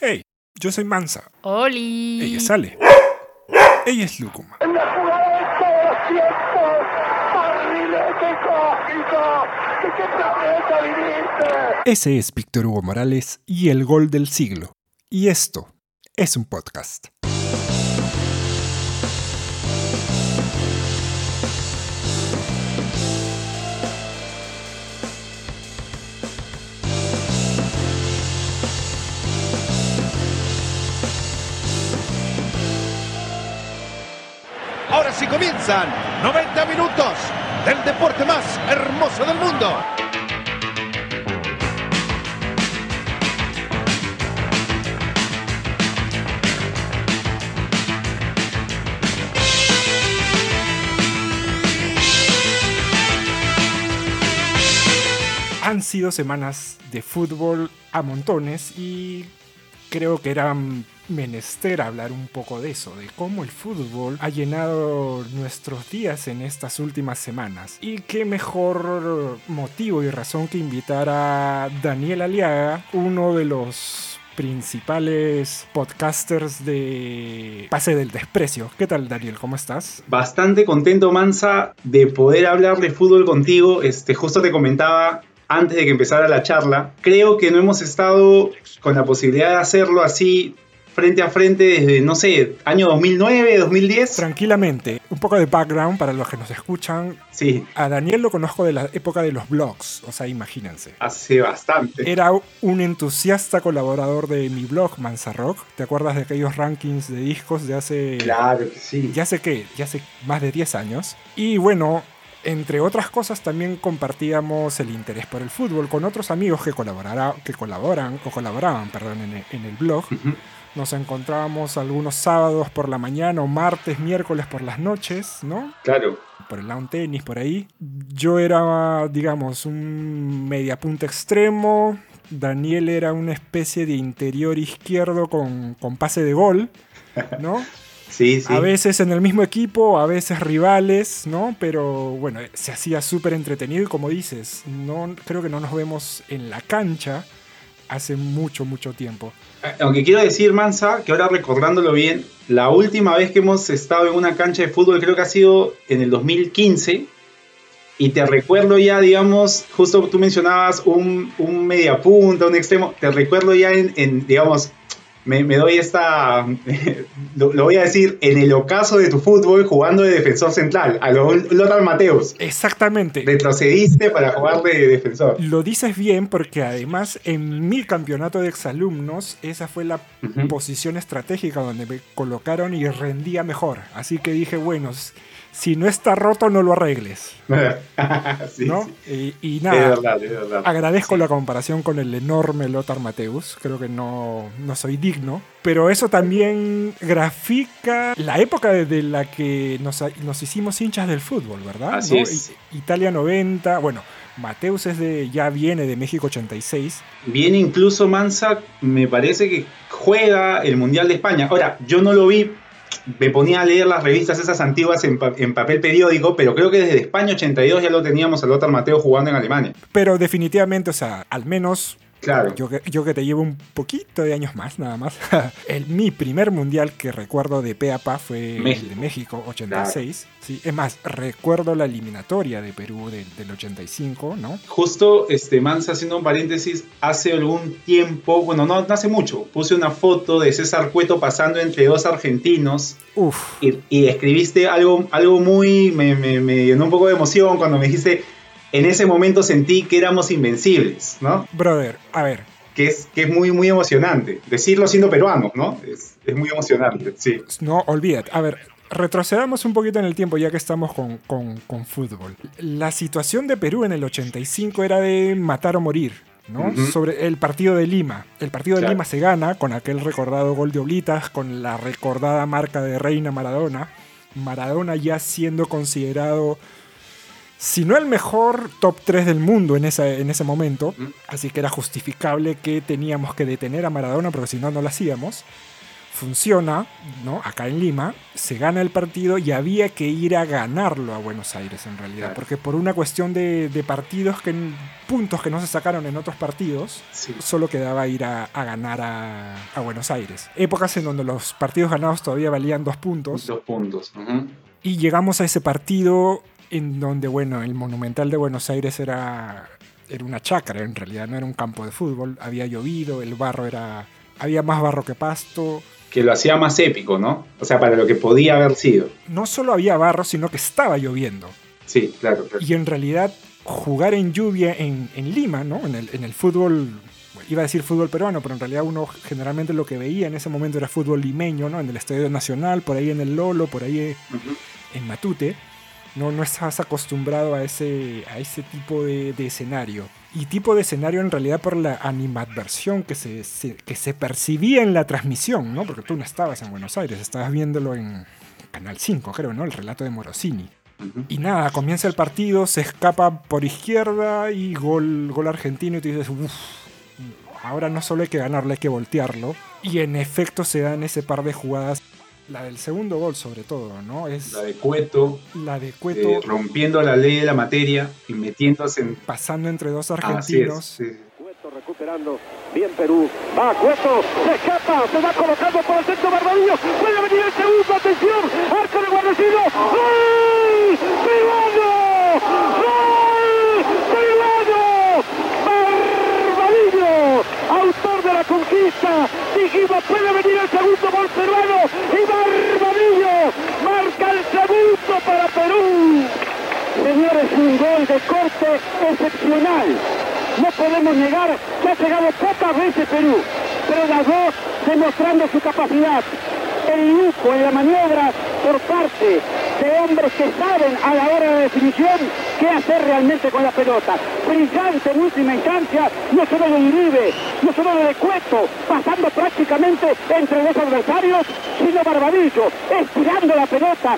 Hey, yo soy Mansa. Oli. Ella sale. Ella es Lúcuma. La jugada de todos los tiempos. Barrilete cósmico. ¡Qué planeta viniste! Ese es Víctor Hugo Morales y el gol del siglo. Y esto es un podcast. Ahora sí comienzan 90 minutos del deporte más hermoso del mundo. Han sido semanas de fútbol a montones y creo que era menester hablar un poco de eso, de cómo el fútbol ha llenado nuestros días en estas últimas semanas. Y qué mejor motivo y razón que invitar a Daniel Aliaga, uno de los principales podcasters de Pase del Desprecio. ¿Qué tal Daniel? ¿Cómo estás? Bastante contento, Mansa, de poder hablar de fútbol contigo. Este, justo te comentaba antes de que empezara la charla. Creo que no hemos estado con la posibilidad de hacerlo así frente a frente desde, no sé, año 2009, 2010. Tranquilamente, un poco de background para los que nos escuchan. Sí, A Daniel lo conozco de la época de los blogs, o sea, imagínense. hace bastante. Era un entusiasta colaborador de mi blog Mansa Rock. ¿Te acuerdas de aquellos rankings de discos de hace... Claro que sí. Ya sé que, ya hace más de 10 años. Y bueno, entre otras cosas también compartíamos el interés por el fútbol con otros amigos que, colaborara, que colaboran, o colaboraban, perdón, en el, en el blog. Ujú. Nos encontrábamos algunos sábados por la mañana o martes, miércoles por las noches, ¿no? Claro. por el lawn tenis, por ahí. Yo era, digamos, un mediapunta extremo. Daniel era una especie de interior izquierdo con, con pase de gol, ¿no? Sí, sí. A veces en el mismo equipo, a veces rivales, ¿no? Pero bueno, se hacía súper entretenido y como dices, no, creo que no nos vemos en la cancha hace mucho, mucho tiempo. Aunque quiero decir, Mansa, que ahora recordándolo bien, la última vez que hemos estado en una cancha de fútbol creo que ha sido en el 2015. Y te recuerdo ya, digamos, justo tú mencionabas un, un mediapunta, un extremo. Te recuerdo ya en, en, digamos, me, me doy esta, lo, lo voy a decir, en el ocaso de tu fútbol jugando de defensor central, a lo Lothar Mateus. Exactamente. Retrocediste para jugar de defensor. Lo dices bien porque además en mi campeonato de exalumnos esa fue la posición estratégica donde me colocaron y rendía mejor. Así que dije, bueno, si no está roto no lo arregles, sí, ¿no? sí. Y, y Es nada, verdad, es verdad. agradezco Sí. la comparación con el enorme Lothar Mateus, creo que no, no soy digno, pero eso también grafica la época de la que nos, nos hicimos hinchas del fútbol, ¿verdad? Así ¿No? es. Italia 90, bueno, Mateus es de, ya viene de México 86, Viene incluso Mansa, me parece que juega el Mundial de España. Ahora, yo no lo vi, me ponía a leer las revistas esas antiguas en, en papel periódico, pero creo que desde España 82 ya lo teníamos a Lothar Mateo jugando en Alemania. Pero definitivamente, o sea, al menos Claro. yo que, yo que te llevo un poquito de años más, nada más. el, mi primer mundial que recuerdo de pe a pa fue el México. de México, 86. Sí, es más, recuerdo la eliminatoria de Perú del, del 85, ¿no? Justo, este, Mansa, haciendo un paréntesis, hace algún tiempo, bueno, no, no hace mucho, puse una foto de César Cueto pasando entre dos argentinos Uf, y, y escribiste algo, algo muy, me, me- me llenó un poco de emoción cuando me dijiste, en ese momento sentí que éramos invencibles, ¿no? brother, a ver, Que es, que es muy, muy emocionante. Decirlo siendo peruanos, ¿no? Es, es muy emocionante, sí. no, olvídate. A ver, retrocedamos un poquito en el tiempo ya que estamos con, con- con fútbol. La situación de Perú en el 85 era de matar o morir. ¿no? Sobre el partido de Lima. El partido de Claro. Lima se gana con aquel recordado gol de Oblitas, con la recordada marca de Reina Maradona. Maradona ya siendo considerado, si no el mejor top 3 del mundo en, esa, en ese momento. Así que era justificable que teníamos que detener a Maradona porque si no, no lo hacíamos. funciona, ¿no? Acá en Lima, se gana el partido y había que ir a ganarlo a Buenos Aires en realidad, Claro. porque por una cuestión de, de partidos, que puntos que no se sacaron en otros partidos, Sí. solo quedaba ir a, a ganar a, a Buenos Aires. Épocas en donde los partidos ganados todavía valían dos puntos. Dos puntos. Y llegamos a ese partido en donde, bueno, el Monumental de Buenos Aires era, era una chacra, en realidad no era un campo de fútbol. Había llovido, el barro era... Había más barro que pasto. Que lo hacía más épico, ¿no? O sea, para lo que podía haber sido. No solo había barro, sino que estaba lloviendo. Sí, claro. claro. Y en realidad jugar en lluvia en, en Lima, ¿no? En el, en el fútbol, bueno, iba a decir fútbol peruano, pero en realidad uno generalmente lo que veía en ese momento era fútbol limeño, ¿no? En el Estadio Nacional, por ahí en el Lolo, por ahí en Matute. No, no estabas acostumbrado a ese, a ese tipo de, de escenario. Y tipo de escenario en realidad por la animadversión que se, se- que se percibía en la transmisión, ¿no? Porque tú no estabas en Buenos Aires, estabas viéndolo en Canal 5, creo, ¿no? El relato de Morosini. Y nada, comienza el partido, se escapa por izquierda y gol, gol argentino y tú dices, uff, ahora no solo hay que ganarlo, hay que voltearlo. Y en efecto se dan ese par de jugadas, la del segundo gol sobre todo, ¿no? Es La de Cueto, la de eh, Cueto rompiendo la ley de la materia y metiéndose en... pasando entre dos Así es. argentinos. sí. Cueto recuperando. Bien Perú. Va Cueto. Se escapa. Se va colocando por el centro Barbadillo. Puede venir el segundo. Atención. Arco de Guardecino. ¡Gol! ¡Peruano! ¡Gol! ¡Peruano! Barbadillo. Autor de la conquista. Dijimos puede venir el segundo gol peruano. Y Barbadillo marca el segundo para Perú. Señores, un gol de corte excepcional. No podemos negar que ha llegado pocas veces Perú, pero las dos demostrando su capacidad. El lujo en la maniobra por parte de hombres que saben a la hora de definición qué hacer realmente con la pelota. Brillante en última instancia, no solo de Uribe, no solo de Cueto, pasando prácticamente entre los adversarios, sino Barbadillo, estirando la pelota,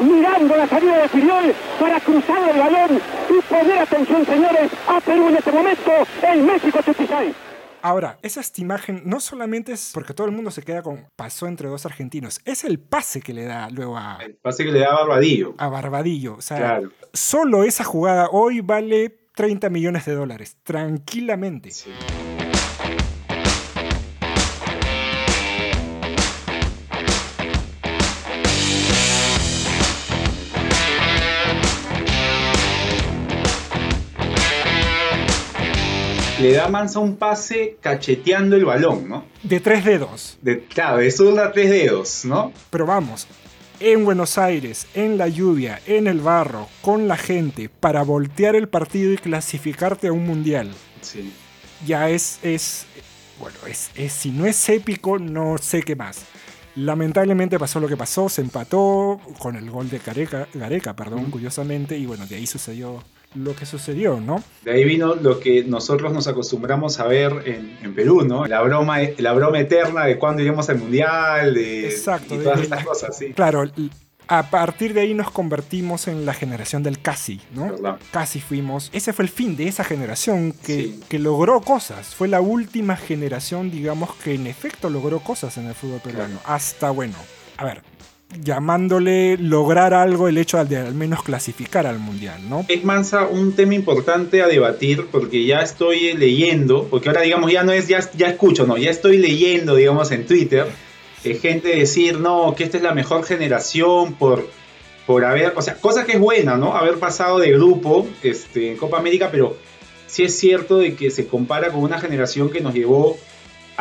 mirando la salida de Filiol para cruzar el balón y poner atención, señores, a Perú en este momento en México 86. Ahora, esa esta imagen no solamente es porque todo el mundo se queda con pasó entre dos argentinos, es el pase que le da luego a, El pase que le da Barbadillo. a Barbadillo. O sea, Claro. solo esa jugada hoy vale 30 millones de dólares, tranquilamente. Sí. Le da Mansa un pase cacheteando el balón, ¿no? De tres dedos. De, claro, de zurda tres dedos, ¿no? Pero vamos, en Buenos Aires, en la lluvia, en el barro, con la gente, para voltear el partido y clasificarte a un mundial, Sí. ya es, es bueno, es, es- si no es épico, no sé qué más. Lamentablemente pasó lo que pasó, se empató con el gol de Gareca, Gareca perdón, curiosamente, y bueno, de ahí sucedió lo que sucedió, ¿no? De ahí vino lo que nosotros nos acostumbramos a ver en, en Perú, ¿no? La broma, la broma eterna de cuándo iremos al mundial, de, Exacto, y de- todas de- estas cosas, sí. Claro, a partir de ahí nos convertimos en la generación del casi, ¿no? ¿Verdad? Casi fuimos. Ese fue el fin de esa generación que, Sí. que logró cosas. Fue la última generación, digamos, que en efecto logró cosas en el fútbol peruano. Hasta, bueno, a ver, llamándole lograr algo el hecho de al menos clasificar al mundial, ¿no? Es Mansa un tema importante a debatir porque ya estoy leyendo, porque ahora digamos ya no es, ya, ya escucho, no, ya estoy leyendo, digamos, en Twitter, eh, gente decir, no, que esta es la mejor generación por, por haber, o sea, cosa que es buena, ¿no? Haber pasado de grupo este, en Copa América, pero sí es cierto de que se compara con una generación que nos llevó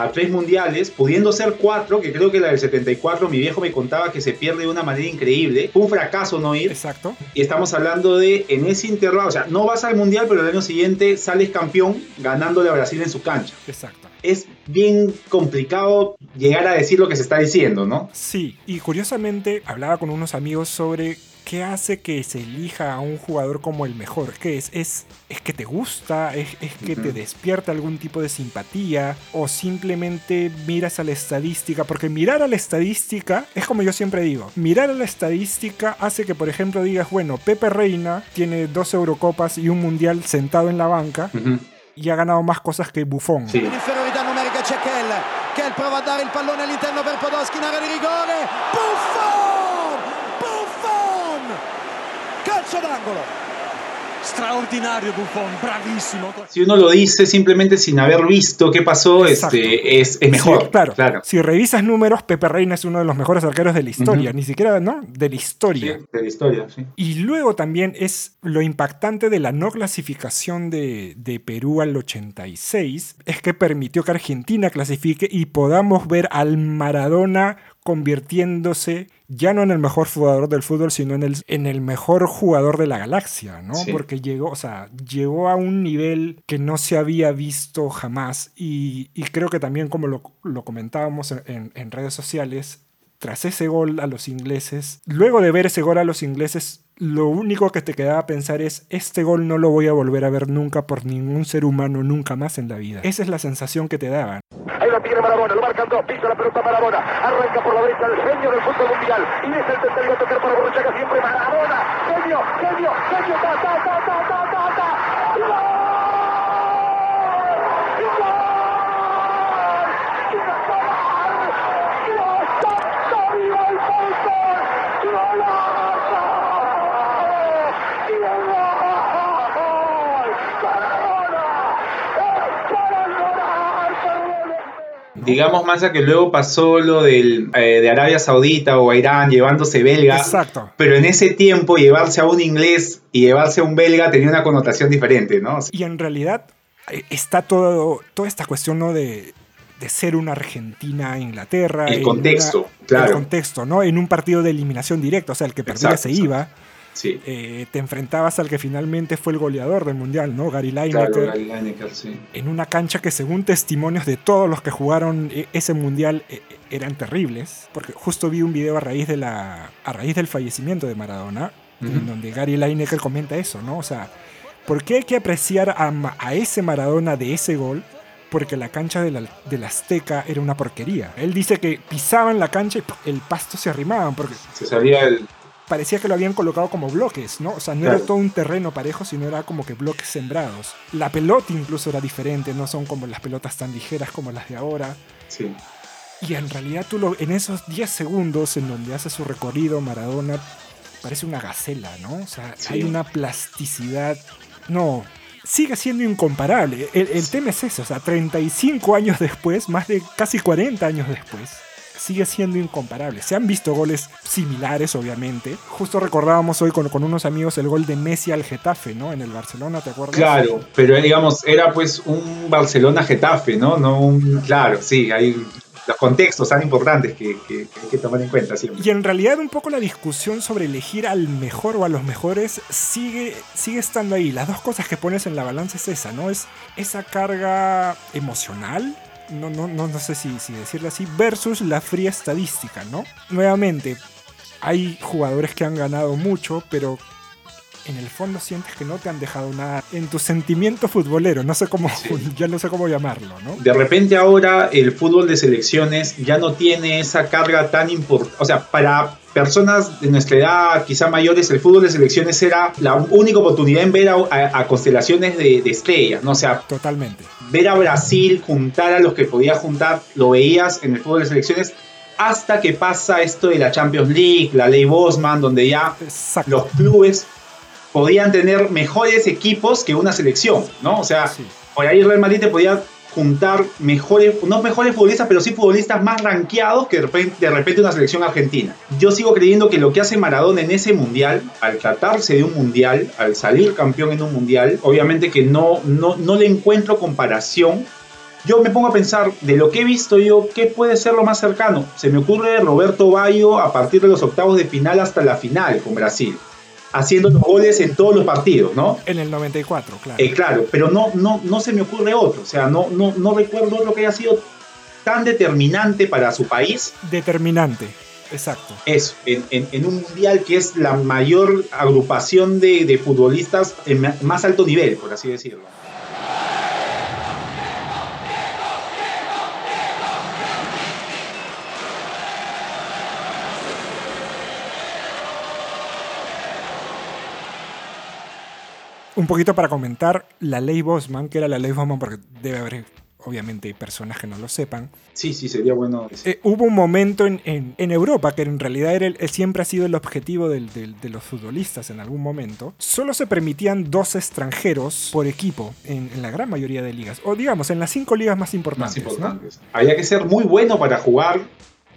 a tres mundiales, pudiendo ser cuatro, que creo que la del 74, mi viejo me contaba que se pierde de una manera increíble. Fue un fracaso no ir. Exacto. Y estamos hablando de, en ese intervalo, o sea, no vas al mundial, pero el año siguiente sales campeón ganándole a Brasil en su cancha. Exacto. Es bien complicado llegar a decir lo que se está diciendo, ¿no? Sí, y curiosamente hablaba con unos amigos sobre qué hace que se elija a un jugador como el mejor. ¿Qué es? ¿Es, es que te gusta? ¿Es, es que te despierta algún tipo de simpatía? ¿O simplemente miras a la estadística? Porque mirar a la estadística es como yo siempre digo. Mirar a la estadística hace que, por ejemplo, digas, bueno, Pepe Reina tiene dos Eurocopas y un Mundial sentado en la banca y ha ganado más cosas que Buffon. Sí. Kell Michael prova a dare il pallone all'interno per Podolski in area di rigore. Buffon! Buffon! Calcio d'angolo. Extraordinario Buffon, bravísimo. Si uno lo dice simplemente sin haber visto qué pasó, este, es, es, mejor. Sí, claro. claro. Si revisas números, Pepe Reina es uno de los mejores arqueros de la historia, uh -huh. ni siquiera, ¿no? De la historia. Sí, de la historia, sí. Y luego también es lo impactante de la no clasificación de, de Perú al 86, es que permitió que Argentina clasifique y podamos ver al Maradona convirtiéndose ya no en el mejor jugador del fútbol, sino en el, en el mejor jugador de la galaxia, ¿no? Sí. Porque llegó, o sea, llegó a un nivel que no se había visto jamás y, y creo que también como lo, lo comentábamos en, en redes sociales, tras ese gol a los ingleses, luego de ver ese gol a los ingleses, lo único que te quedaba pensar es, este gol no lo voy a volver a ver nunca por ningún ser humano, nunca más en la vida. Esa es la sensación que te daban. Tiene Marabona, lo marcan dos, pisa la pelota Marabona, arranca por la derecha el genio del fútbol mundial, y es el tercero a tocar para Borruchaga siempre Marabona, genio, genio, genio, ta, ta, ta, ta, ta, ta, ta. ¡Gol! Digamos más a que luego pasó lo del, eh, de Arabia Saudita o Irán llevándose belga. Exacto. Pero en ese tiempo llevarse a un inglés y llevarse a un belga tenía una connotación diferente, ¿no? Y en realidad está todo, toda esta cuestión ¿no? de, de ser una Argentina-Inglaterra. El contexto, una, claro. El contexto, ¿no? En un partido de eliminación directa, o sea, el que perdía Exacto, se exacto. iba. Sí. Eh, te enfrentabas al que finalmente fue el goleador del mundial, ¿no? Gary Lineker. Claro, Gary Lineker, sí. En una cancha que según testimonios de todos los que jugaron e, ese mundial e, eran terribles, porque justo vi un video a raíz de la a raíz del fallecimiento de Maradona, uh -huh. en donde Gary Lineker comenta eso, ¿no? O sea, ¿por qué hay que apreciar a, a ese Maradona de ese gol? porque la cancha de la, de la, Azteca era una porquería. Él dice que pisaban la cancha y el pasto se arrimaban porque se salía el parecía que lo habían colocado como bloques, ¿no? O sea, no claro. era todo un terreno parejo, sino era como que bloques sembrados. La pelota incluso era diferente, no son como las pelotas tan ligeras como las de ahora. Sí. Y en realidad tú lo, en esos 10 segundos en donde hace su recorrido Maradona parece una gacela, ¿no? O sea, sí. hay una plasticidad, no, sigue siendo incomparable. El, el, tema es eso, o sea, 35 años después, más de casi 40 años después, sigue siendo incomparable. Se han visto goles similares, obviamente. Justo recordábamos hoy con, con, unos amigos el gol de Messi al Getafe, ¿no? En el Barcelona, ¿te acuerdas? Claro, pero digamos, era pues un Barcelona-Getafe, ¿no? No un... Claro, sí, hay los contextos tan importantes que, que, que, hay que tomar en cuenta siempre. Y en realidad un poco la discusión sobre elegir al mejor o a los mejores sigue, sigue estando ahí. Las dos cosas que pones en la balanza es esa, ¿no? Es esa carga emocional no, no, no, no sé si, si decirlo así, versus la fría estadística, ¿no? Nuevamente, hay jugadores que han ganado mucho, pero en el fondo sientes que no te han dejado nada en tu sentimiento futbolero, no sé cómo, sí. ya no sé cómo llamarlo, ¿no? De repente ahora el fútbol de selecciones ya no tiene esa carga tan importante, o sea, para personas de nuestra edad, quizá mayores, el fútbol de selecciones era la única oportunidad en ver a, a, a constelaciones de, de, estrellas, ¿no? O sea, totalmente. Ver a Brasil juntar a los que podía juntar, lo veías en el fútbol de selecciones hasta que pasa esto de la Champions League, la ley Bosman, donde ya Exacto. los clubes podían tener mejores equipos que una selección, ¿no? O sea, sí. por ahí Real Madrid te podía juntar mejores, no mejores futbolistas, pero sí futbolistas más rankeados que de repente, de repente, una selección argentina. Yo sigo creyendo que lo que hace Maradona en ese mundial, al tratarse de un mundial, al salir campeón en un mundial, obviamente que no, no, no le encuentro comparación. Yo me pongo a pensar, de lo que he visto yo, ¿qué puede ser lo más cercano? Se me ocurre Roberto Bayo a partir de los octavos de final hasta la final con Brasil haciendo los goles en todos los partidos, ¿no? En el 94, claro. Eh, claro, pero no, no, no se me ocurre otro, o sea, no, no, no recuerdo otro que haya sido tan determinante para su país. Determinante, exacto. Eso, en, en, en un mundial que es la mayor agrupación de, de futbolistas en más alto nivel, por así decirlo. Un poquito para comentar la ley Bosman, que era la ley Bosman porque debe haber obviamente personas que no lo sepan. Sí, sí, sería bueno. Eh, hubo un momento en, en- en Europa que en realidad era el- siempre ha sido el objetivo del- del- de los futbolistas en algún momento. Solo se permitían dos extranjeros por equipo en, en la gran mayoría de ligas. O digamos, en las cinco ligas más más importantes. ¿no? importantes. Había que ser muy bueno para jugar.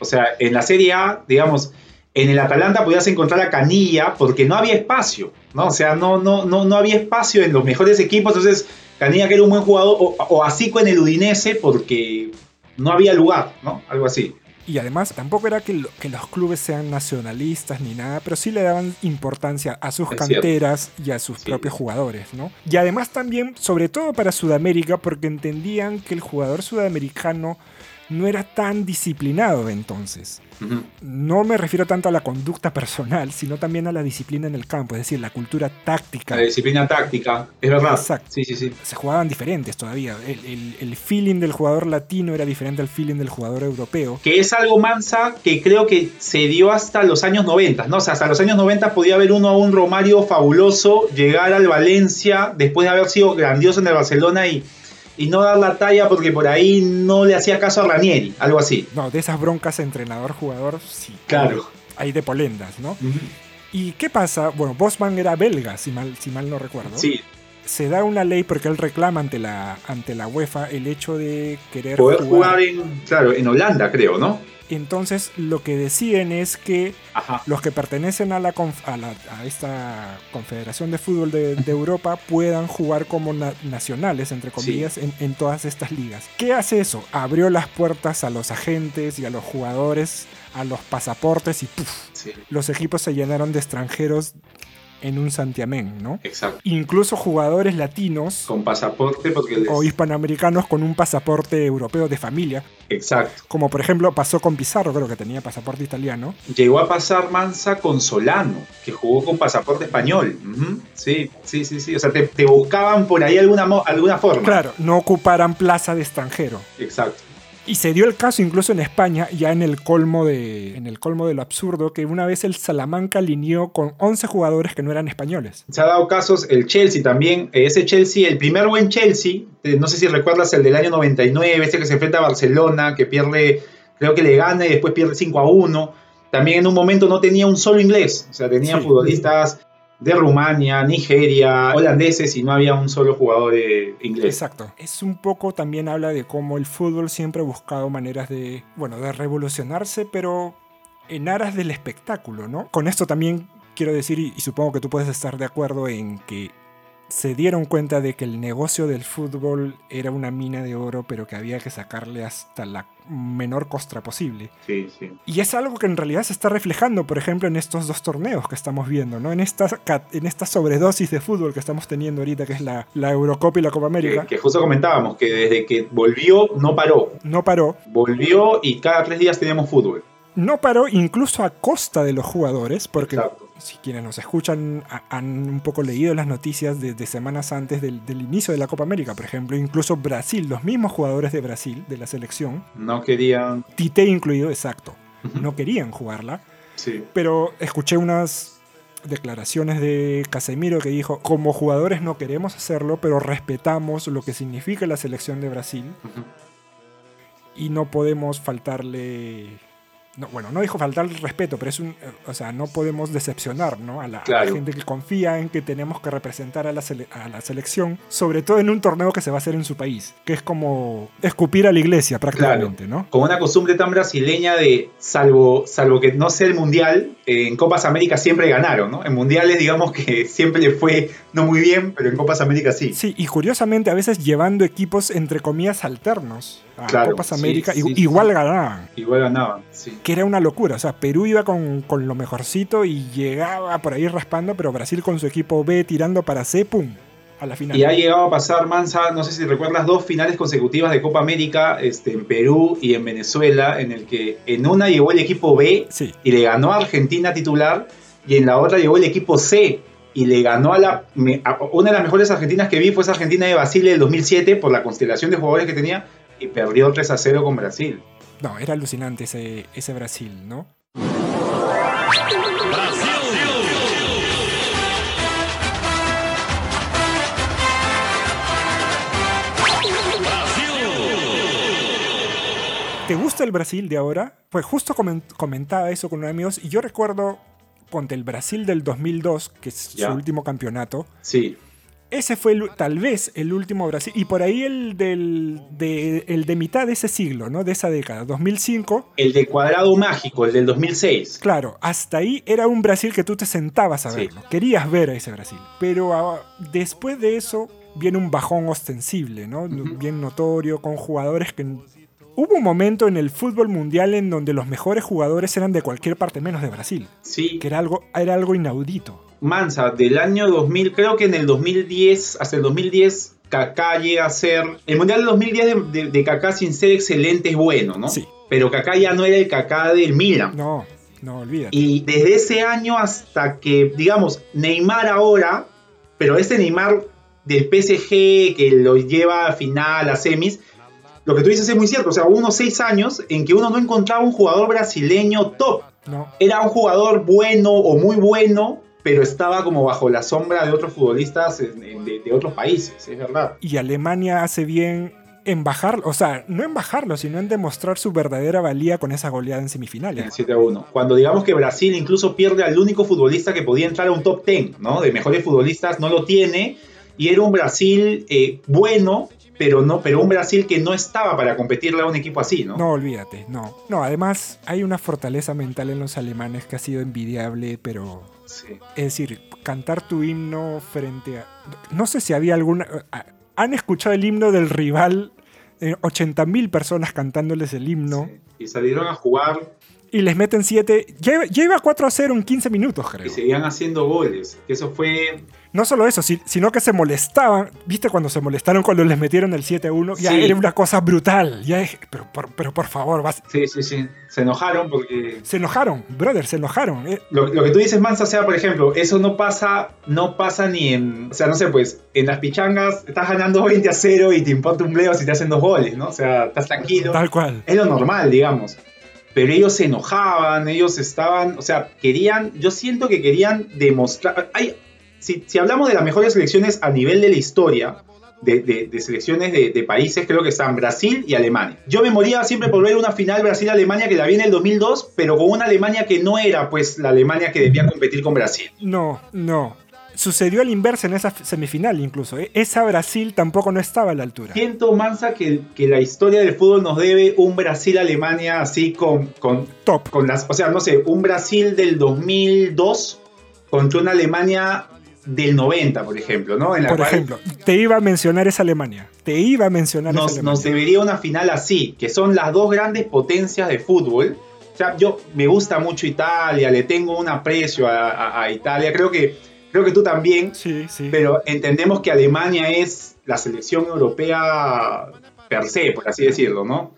O sea, en la Serie A, digamos, en el Atalanta podías encontrar a Canilla porque no había espacio, ¿no? O sea, no, no, no, no había espacio en los mejores equipos. Entonces, Canilla que era un buen jugador, o, o Asico en el Udinese porque no había lugar, ¿no? Algo así. Y además tampoco era que, lo- que los clubes sean nacionalistas ni nada, pero sí le daban importancia a sus Es canteras y a sus Sí. propios jugadores, ¿no? Y además también, sobre todo para Sudamérica, porque entendían que el jugador sudamericano no era tan disciplinado entonces. No me refiero tanto a la conducta personal, sino también a la disciplina en el campo, es decir, la cultura táctica. La disciplina táctica, es verdad. Exacto. Sí, sí, sí. Se jugaban diferentes todavía. El, el- el feeling del jugador latino era diferente al feeling del jugador europeo. que es algo mansa que creo que se dio hasta los años 90, ¿no? O sea, hasta los años 90 podía haber uno a un Romario fabuloso, llegar al Valencia después de haber sido grandioso en el Barcelona y, y no dar la talla porque por ahí no le hacía caso a Ranieri, algo así. No, de esas broncas entrenador-jugador, sí. Claro. Hay de polendas, ¿no? ¿Y qué pasa? Bueno, Bosman era belga, si mal, si mal no recuerdo. Sí, Se da una ley porque él reclama ante la, ante la UEFA el hecho de querer poder jugar. jugar en, claro, en Holanda, creo, ¿no? Entonces, lo que deciden es que Ajá. los que pertenecen a, la, a, la- a esta Confederación de Fútbol de, de Europa puedan jugar como na- nacionales, entre comillas, en, en todas estas ligas. ¿Qué hace eso? Abrió las puertas a los agentes y a los jugadores, a los pasaportes y ¡puf! Sí, los equipos se llenaron de extranjeros en un santiamén, ¿no? exacto. Incluso jugadores latinos Con pasaporte porque les... o hispanoamericanos con un pasaporte europeo de familia, Exacto. como por ejemplo pasó con Pizarro, creo que tenía pasaporte italiano. Llegó a pasar Mansa con Solano, que jugó con pasaporte español. Sí, sí, sí, sí. O sea, te, te buscaban por ahí alguna, alguna forma. Claro, no ocuparan plaza de extranjero. Exacto. Y se dio el caso incluso en España, ya en el colmo de, en el colmo de lo absurdo, que una vez el Salamanca alineó con 11 jugadores que no eran españoles. Se ha dado casos, el Chelsea también, ese Chelsea, el primer buen Chelsea, no sé si recuerdas el del año 99, ese que se enfrenta a Barcelona, que pierde, creo que le gana y después pierde 5 a 1. También en un momento no tenía un solo inglés, o sea, tenía Sí. futbolistas de Rumania, Nigeria, holandeses y no había un solo jugador de inglés. Exacto. Es un poco también habla de cómo el fútbol siempre ha buscado maneras de, bueno, de revolucionarse, pero en aras del espectáculo, ¿no? Con esto también quiero decir, y supongo que tú puedes estar de acuerdo en que se dieron cuenta de que el negocio del fútbol era una mina de oro, pero que había que sacarle hasta la menor costra posible. Sí, sí. Y es algo que en realidad se está reflejando, por ejemplo, en estos dos torneos que estamos viendo, ¿no? En esta, en esta sobredosis de fútbol que estamos teniendo ahorita, que es la, la Eurocopa y la Copa América. Que, que justo comentábamos que desde que volvió no paró. No paró. Volvió y cada tres días teníamos fútbol. No paró incluso a costa de los jugadores, porque Exacto. Si quienes nos escuchan ha- han un poco leído las noticias de, de semanas antes del, del inicio de la Copa América, por ejemplo, incluso Brasil, los mismos jugadores de Brasil, de la selección, No querían. Tite incluido, exacto, no querían jugarla, Sí. pero escuché unas declaraciones de Casemiro que dijo, como jugadores no queremos hacerlo, pero respetamos lo que significa la selección de Brasil y no podemos faltarle... No, bueno, no dijo faltar el respeto, pero es un... eh, O sea, no podemos decepcionar ¿no? a, la, a la Claro. gente que confía en que tenemos que representar a la, sele- a la selección, sobre todo en un torneo que se va a hacer en su país, que es como escupir a la iglesia prácticamente, ¿no? Con una costumbre tan brasileña de, salvo, salvo que no sea el mundial, eh, en Copas América siempre ganaron, ¿no? En mundiales, digamos que siempre le fue no muy bien, pero en Copas América sí. Sí, y curiosamente a veces llevando equipos entre comillas alternos a Claro, Copas América, sí, igu- sí. igual ganaban. Igual ganaban, sí. Que era una locura, o sea, Perú iba con, con lo mejorcito y llegaba por ahí raspando, pero Brasil con su equipo B tirando para C, ¡pum! A la final. Y ha llegado a pasar, Mansa, no sé si recuerdas, dos finales consecutivas de Copa América este, en Perú y en Venezuela, en el que en una llegó el equipo B Sí, y le ganó a Argentina titular, y en la otra llegó el equipo C y le ganó a la. a- una de las mejores argentinas que vi fue esa Argentina de Basile del 2007 por la constelación de jugadores que tenía y perdió 3 a 0 con Brasil. No, era alucinante ese, ese Brasil, ¿no? ¿te gusta el Brasil de ahora? Pues justo comen- comentaba eso con unos amigos y yo recuerdo, ponte el Brasil del 2002, que es su último campeonato. Sí. Ese fue el- tal vez el último Brasil. Y por ahí el, del, de, el de mitad de ese siglo, ¿no? De esa década, 2005. El de Cuadrado Mágico, el del 2006. Claro, hasta ahí era un Brasil que tú te sentabas a Sí. verlo. Querías ver a ese Brasil. Pero ah, después de eso viene un bajón ostensible, ¿no? Bien notorio, con jugadores que... Hubo un momento en el fútbol mundial en donde los mejores jugadores eran de cualquier parte menos de Brasil. Sí. Que era algo, era algo inaudito. Mansa, del año 2000, creo que en el 2010, hasta el 2010, Kaká llega a ser. El Mundial del 2010 de, de, de Kaká sin ser excelente es bueno, ¿no? Sí. Pero Kaká ya no era el Kaká del Milan. No, no, olvídate. Y desde ese año hasta que, digamos, Neymar ahora, pero este Neymar del PSG que lo lleva a final, a semis, lo que tú dices es muy cierto. O sea, hubo unos seis años en que uno no encontraba un jugador brasileño top. No, Era un jugador bueno o muy bueno, pero estaba como bajo la sombra de otros futbolistas en- en- de, de otros países, es verdad. y Alemania hace bien en bajarlo, o sea, no en bajarlo, sino en demostrar su verdadera valía con esa goleada en En semifinales. el 7 a 1. Cuando digamos que Brasil incluso pierde al único futbolista que podía entrar a un top 10, ¿no? De mejores futbolistas, no lo tiene. Y era un Brasil eh, bueno, pero no, pero un Brasil que no estaba para competirle a un equipo así, ¿no? No, olvídate, no. No, además hay una fortaleza mental en los alemanes que ha sido envidiable, pero... Sí. Es decir, cantar tu himno frente a... No sé si había alguna... ¿Han escuchado el himno del rival? Eh, 80.000 personas cantándoles el himno. Y salieron a jugar Y les meten 7... Ya, ya iba 4 a 0 en 15 minutos, creo. y seguían haciendo goles. Que eso fue. No solo eso, si- sino que se molestaban. ¿Viste cuando se molestaron cuando les metieron el 7 a 1? Ya Sí. era una cosa brutal. Ya es- pero, por, pero por favor, vas- Sí, sí, sí. Se enojaron porque. se enojaron, brother, se enojaron. eh. Lo, lo que tú dices, Mansa, o sea, por ejemplo, eso no pasa, no pasa ni en, o sea, no sé, pues, en las pichangas estás ganando 20 a 0 y te importa un bleo si te hacen dos goles, ¿no? O sea, estás tranquilo. Tal cual. Es lo normal, digamos. Pero ellos se enojaban, ellos estaban, o sea, querían, yo siento que querían demostrar, hay, si, si hablamos de las mejores selecciones a nivel de la historia, de, de- de selecciones de, de países, creo que están Brasil y Alemania. Yo me moría siempre por ver una final Brasil-Alemania que la vi en el 2002, pero con una Alemania que no era, pues, la Alemania que debía competir con Brasil. No, no. Sucedió al inverso en esa semifinal incluso. eh. Esa Brasil tampoco no estaba a la altura. Siento, Mansa, que, que la historia del fútbol nos debe un Brasil-Alemania así con, con Top. con las, o sea, no sé, un Brasil del 2002 contra una Alemania del 90, por ejemplo, ¿no? En la Por cual ejemplo, te iba a mencionar esa Alemania. Te iba a mencionar nos, esa Alemania. nos debería una final así, que son las dos grandes potencias de fútbol. O sea, yo me gusta mucho Italia, le tengo un aprecio a, a- a Italia, creo que, creo que tú también, Sí, sí. pero entendemos que Alemania es la selección europea per se, por así decirlo, ¿no?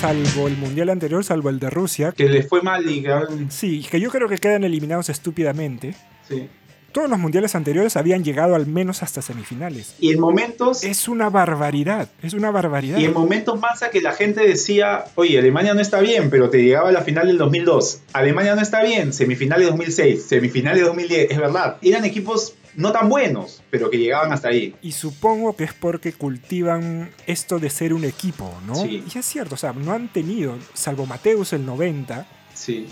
Salvo el mundial anterior, salvo el de Rusia. Que les fue mal y que- Sí, que yo creo que quedan eliminados estúpidamente. sí. Todos los mundiales anteriores habían llegado al menos hasta semifinales. Y en momentos Es una barbaridad, es una barbaridad. Y en momentos más a que la gente decía, oye, Alemania no está bien, pero te llegaba a la final del 2002. Alemania no está bien, semifinales 2006, semifinales 2010. Es verdad, eran equipos no tan buenos, pero que llegaban hasta ahí. Y supongo que es porque cultivan esto de ser un equipo, ¿no? Sí. Y es cierto, o sea, no han tenido, salvo Mateus el 90, Sí.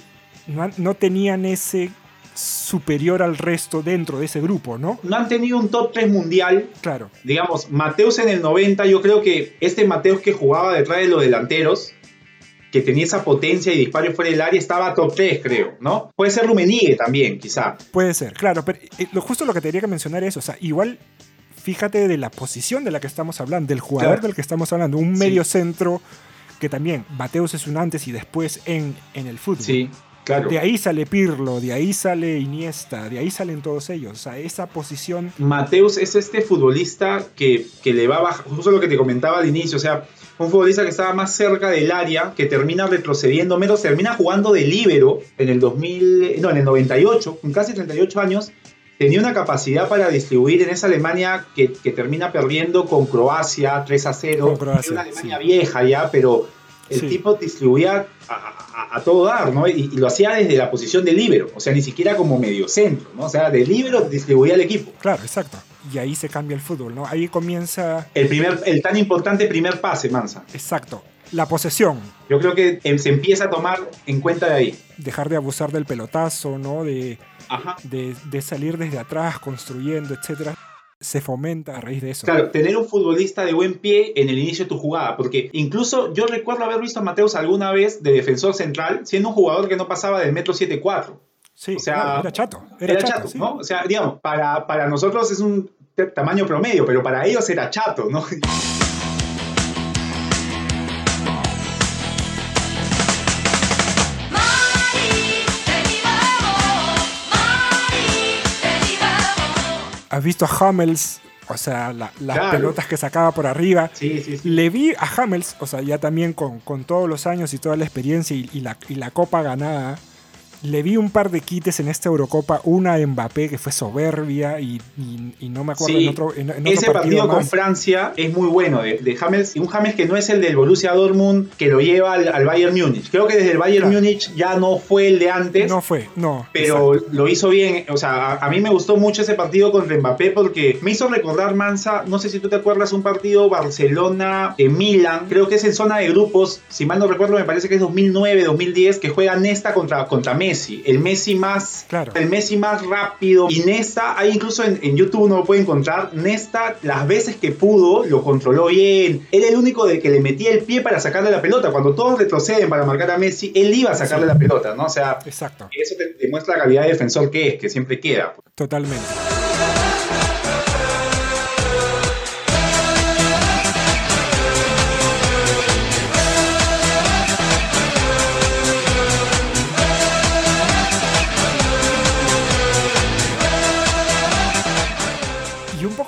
no, han- no tenían ese superior al resto dentro de ese grupo, ¿no? No han tenido un top 3 mundial. Claro, Digamos, Mateus en el 90, yo creo que este Mateus que jugaba detrás de los delanteros, que tenía esa potencia y disparo fuera del área, estaba top 3, creo, ¿no? Puede ser Rumenigue también, quizá. puede ser, claro, pero eh, lo, justo lo que tenía que mencionar es, o sea, igual fíjate de la posición de la que estamos hablando, del jugador Claro. del que estamos hablando, un Sí. medio centro que también, Mateus es un antes y después en, en el fútbol. Sí, claro. De ahí sale Pirlo, de ahí sale Iniesta, de ahí salen todos ellos. O sea, esa posición Mateus es este futbolista que, que le va a bajar, justo lo que te comentaba al inicio, o sea, un futbolista que estaba más cerca del área, que termina retrocediendo menos, termina jugando de líbero en el 2000, no, en el 98, con casi 38 años, tenía una capacidad para distribuir en esa Alemania que, que termina perdiendo con Croacia 3 a 0, Con Croacia, Era una Alemania sí. vieja ya, pero el Sí. tipo distribuía a, a- a todo dar, ¿no? Y, y lo hacía desde la posición de libero, o sea, ni siquiera como mediocentro, ¿no? O sea, de libero distribuía al equipo. Claro, exacto. Y ahí se cambia el fútbol, ¿no? Ahí comienza, El, primer, el tan importante primer pase, Mansa. exacto, la posesión. Yo creo que em, se empieza a tomar en cuenta de ahí. Dejar de abusar del pelotazo, ¿no? De, Ajá. de, de salir desde atrás, construyendo, etcétera. Se fomenta a raíz de eso. Claro, tener un futbolista de buen pie en el inicio de tu jugada, porque incluso yo recuerdo haber visto a Mateus alguna vez de defensor central, siendo un jugador que no pasaba del metro 74. Sí, o sea, era chato. Era, Era, chato, chato, sí. ¿no? O sea, digamos, para, para nosotros es un tamaño promedio, pero para ellos era chato, ¿no? ¿Has visto a Hummels? O sea, la- las Claro. pelotas que sacaba por arriba. Sí, sí, sí. Le vi a Hummels, o sea, ya también con, con todos los años y toda la experiencia y, y la, y la copa ganada. Le vi un par de quites en esta Eurocopa, una a Mbappé que fue soberbia y, y- y no me acuerdo Sí, en otro, en, en otro Ese partido, con. Francia es muy bueno de, de James, un James que no es el del Borussia Dortmund que lo lleva al, al Bayern Múnich. Creo que desde el Bayern Claro. Múnich ya no fue el de antes. No fue, no. pero exacto. lo hizo bien. O sea, a, a mí me gustó mucho ese partido contra Mbappé porque me hizo recordar, Mansa, no sé si tú te acuerdas, un partido Barcelona-Milan, creo que es en zona de grupos, si mal no recuerdo, me parece que es 2009-2010, que juega Nesta contra, contra Messi. El Messi más Claro. el Messi más rápido. Y Nesta, hay incluso en, en YouTube uno lo puede encontrar, Nesta las veces que pudo lo controló bien. Era el único de que le metía el pie para sacarle la pelota. Cuando todos retroceden para marcar a Messi, él iba a sacarle la pelota, ¿no? O sea, Exacto, eso te demuestra la calidad de defensor que es, que siempre queda. totalmente.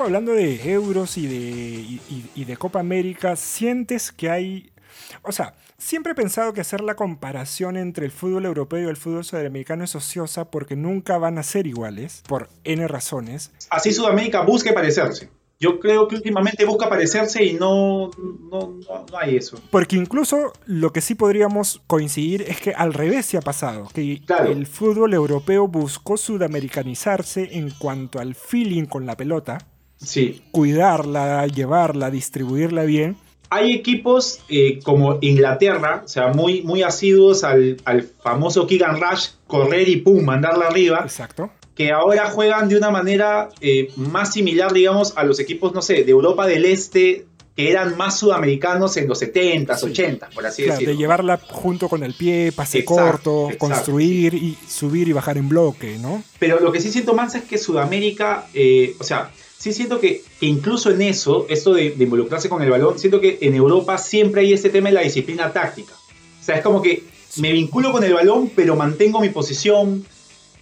Poco hablando de euros y de, y, y- de Copa América, ¿sientes que hay... O sea, siempre he pensado que hacer la comparación entre el fútbol europeo y el fútbol sudamericano es ociosa porque nunca van a ser iguales, por N razones. Así Sudamérica busca parecerse. Yo creo que últimamente busca parecerse y no, no, no, no hay eso. Porque incluso lo que sí podríamos coincidir es que al revés se ha pasado, que Claro. el fútbol europeo buscó sudamericanizarse en cuanto al feeling con la pelota, Sí. cuidarla, llevarla, distribuirla bien. Hay equipos eh, como Inglaterra, o sea, muy, muy asiduos al, al famoso and rush, correr y pum, mandarla arriba, Exacto. que ahora juegan de una manera eh, más similar, digamos, a los equipos, no sé, de Europa del Este, que eran más sudamericanos en los 70s, Sí. 80s, por así Claro, decirlo. de llevarla junto con el pie, pase Exacto, corto, exacto. construir y subir y bajar en bloque, ¿no? Pero lo que sí siento más es que Sudamérica, eh, o sea, sí siento que, que incluso en eso, esto de, de involucrarse con el balón, siento que en Europa siempre hay este tema de la disciplina táctica. O sea, es como que me vinculo con el balón, pero mantengo mi posición,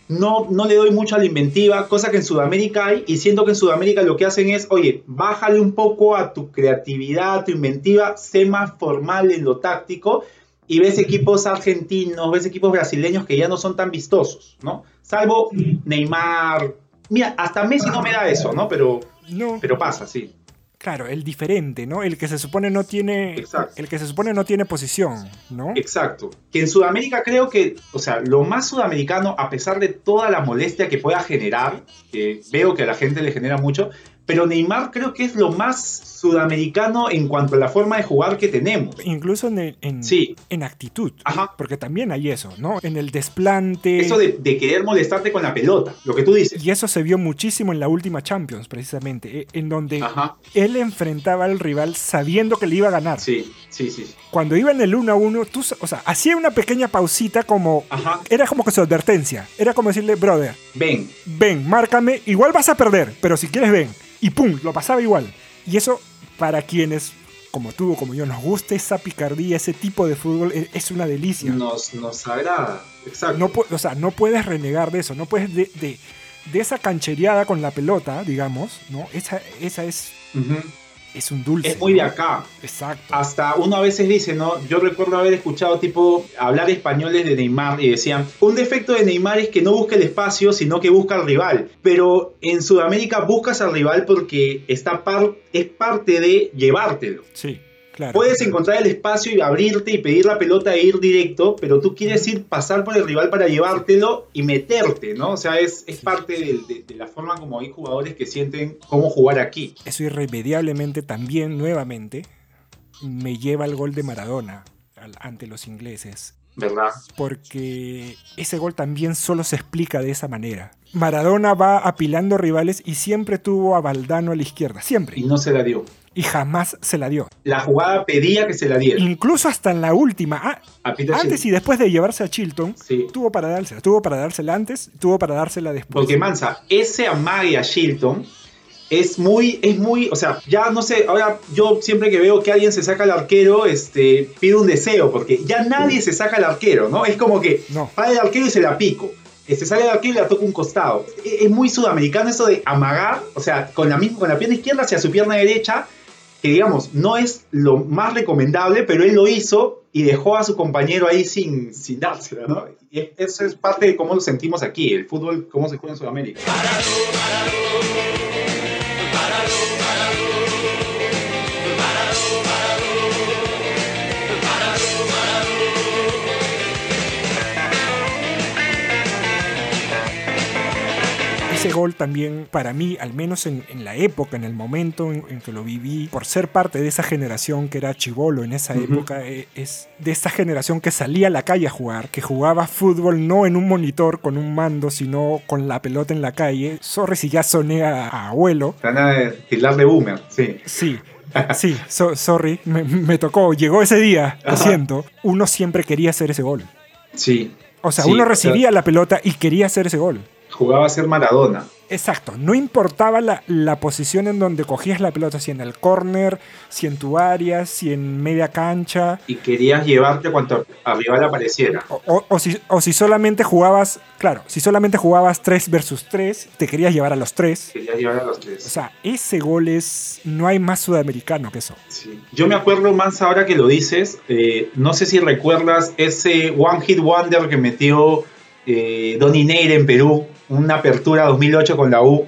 no, no le doy mucho a la inventiva, cosa que en Sudamérica hay, y siento que en Sudamérica lo que hacen es, oye, bájale un poco a tu creatividad, a tu inventiva, sé más formal en lo táctico, y ves equipos argentinos, ves equipos brasileños que ya no son tan vistosos, ¿no? Salvo Neymar. Mira, hasta Messi no me da eso, ¿no? Pero, No, pero pasa, sí. Claro, el diferente, ¿no? El que se supone no tiene Exacto. el que se supone no tiene posición, ¿no? Exacto. Que en Sudamérica creo que, o sea, lo más sudamericano, a pesar de toda la molestia que pueda generar, que veo que a la gente le genera mucho, pero Neymar creo que es lo más sudamericano en cuanto a la forma de jugar que tenemos. Incluso en, en, Sí. en actitud, Ajá. porque también hay eso, ¿no? En el desplante. Eso de, de querer molestarte con la pelota, lo que tú dices. Y eso se vio muchísimo en la última Champions, precisamente, eh, en donde Ajá. él enfrentaba al rival sabiendo que le iba a ganar. Sí, sí, sí. Cuando iba en el 1 a 1, tú, o sea, hacía una pequeña pausita como... Ajá. Era como que su advertencia. Era como decirle, brother, Ven, ven, márcame, igual vas a perder, pero si quieres ven. Y pum, lo pasaba igual. Y eso, para quienes, como tú o como yo, nos gusta esa picardía, ese tipo de fútbol, e- es una delicia. nos, nos agrada. Exacto. No, o sea, no puedes renegar de eso, no puedes de, de, de esa canchereada con la pelota, digamos, ¿no? Esa, esa es. Es un dulce. Es muy de acá. Exacto. Hasta uno a veces dice, ¿no? Yo recuerdo haber escuchado tipo hablar españoles de Neymar y decían, un defecto de Neymar es que no busca el espacio, sino que busca al rival. Pero en Sudamérica buscas al rival porque está par es parte de llevártelo. Sí, Claro. Puedes encontrar el espacio y abrirte y pedir la pelota e ir directo, pero tú quieres ir pasar por el rival para llevártelo y meterte, ¿no? O sea, es, es parte de, de- de la forma como hay jugadores que sienten cómo jugar aquí. Eso irremediablemente también, nuevamente, me lleva al gol de Maradona al- ante los ingleses. ¿Verdad? Porque ese gol también solo se explica de esa manera. Maradona va apilando rivales y siempre tuvo a Valdano a la izquierda, siempre. Y no se la dio. Y jamás se la dio. La jugada pedía que se la diera. Incluso hasta en la última, ah, antes y después de llevarse a Chilton, Sí. tuvo para dársela. Tuvo para dársela antes, tuvo para dársela después. Porque Mansa, ese amague a Shilton es muy, es muy, o sea, ya no sé, ahora yo siempre que veo que alguien se saca al arquero, este, pido un deseo, porque ya nadie se saca al arquero, ¿no? Es como que No. para el arquero y se la pico. Este, sale el arquero y la toca un costado. Es, es muy sudamericano eso de amagar, o sea, con la, misma, con la pierna izquierda hacia su pierna derecha, que digamos, no es lo más recomendable, pero él lo hizo y dejó a su compañero ahí sin, sin dársela, ¿no? Y es- eso es parte de cómo lo sentimos aquí, el fútbol, cómo se juega en Sudamérica. Gol también, para mí, al menos en, en la época, en el momento en, en que lo viví, por ser parte de esa generación que era chivolo en esa época, eh, es de esta generación que salía a la calle a jugar, que jugaba fútbol no en un monitor con un mando, sino con la pelota en la calle. Sorry si ya soné a, a abuelo. Van a tildar de boomer, sí. Sí. Sí, so- sorry, me, me tocó, llegó ese día, lo Ajá. siento. Uno siempre quería hacer ese gol. Sí. O sea, Sí, uno o sea- recibía la pelota y quería hacer ese gol. Jugaba a ser Maradona. Exacto, no importaba la, la posición en donde cogías la pelota, si en el corner, si en tu área, si en media cancha, Y querías llevarte cuanto arriba le apareciera. o, o- o si, o si solamente jugabas, claro, si solamente jugabas 3 versus 3, te querías llevar a los 3. Querías llevar a los O tres. sea, ese gol es, no hay más sudamericano que eso. Sí. Yo me acuerdo más ahora que lo dices. eh, no sé si recuerdas ese One Hit Wonder que metió eh, Donny Neire en Perú, una apertura 2008 con la U.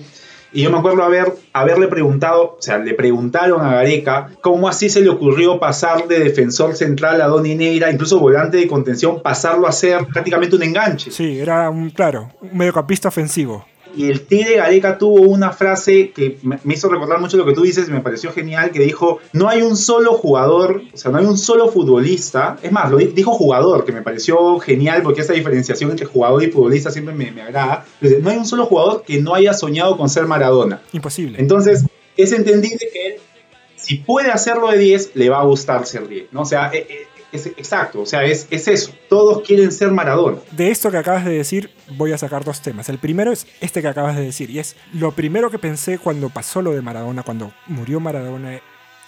Y yo me acuerdo haber, haberle preguntado, o sea, le preguntaron a Gareca cómo así se le ocurrió pasar de defensor central a Donny Neira, incluso volante de contención, pasarlo a ser prácticamente un enganche. Sí, era un, claro, un mediocampista ofensivo. Y el Tigre Gareca tuvo una frase que me hizo recordar mucho lo que tú dices y me pareció genial, que dijo, no hay un solo jugador, o sea, no hay un solo futbolista, es más, lo di- dijo jugador, que me pareció genial porque esa diferenciación entre jugador y futbolista siempre me, me agrada, no hay un solo jugador que no haya soñado con ser Maradona. Imposible. Entonces, es entendible que él, si puede hacerlo de 10, le va a gustar ser 10, ¿no? O sea, eh, eh, es, exacto, o sea, es, es eso, todos quieren ser Maradona. De esto que acabas de decir, voy a sacar dos temas. El primero es este que acabas de decir, y es lo primero que pensé cuando pasó lo de Maradona, cuando murió Maradona,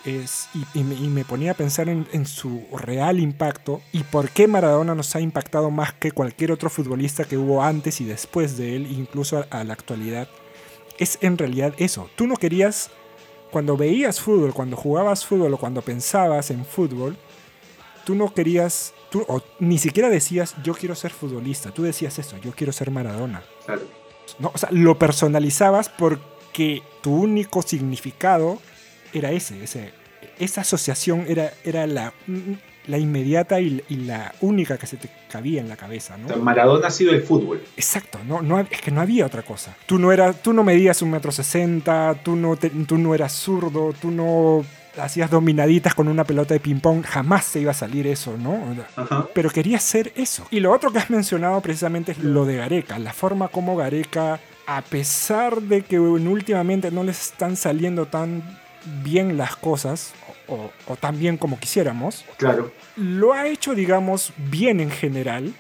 es, y, me, ponía a pensar en, en su real impacto y por qué Maradona nos ha impactado más que cualquier otro futbolista que hubo antes y después de él, incluso a, a la actualidad. Es en realidad eso. Tú no querías, cuando veías fútbol, cuando jugabas fútbol o cuando pensabas en fútbol, tú no querías, tú, o ni siquiera decías yo quiero ser futbolista, tú decías eso, yo quiero ser Maradona. Claro. ¿no? O sea, lo personalizabas porque tu único significado era ese, ese esa asociación era, era la, la inmediata y, y la única que se te cabía en la cabeza, ¿no? Maradona ha sido el fútbol. Exacto, no, no, es que no había otra cosa. Tú no, eras, tú no medías un metro sesenta, tú no, te- tú no eras zurdo, tú no hacías dominaditas con una pelota de ping-pong, jamás se iba a salir eso, ¿no? Ajá. Pero querías ser eso. Y lo otro que has mencionado precisamente es lo de Gareca, la forma como Gareca, a pesar de que en últimamente no les están saliendo tan bien las cosas, o, o- tan bien como quisiéramos, Claro. lo ha hecho, digamos, bien en general,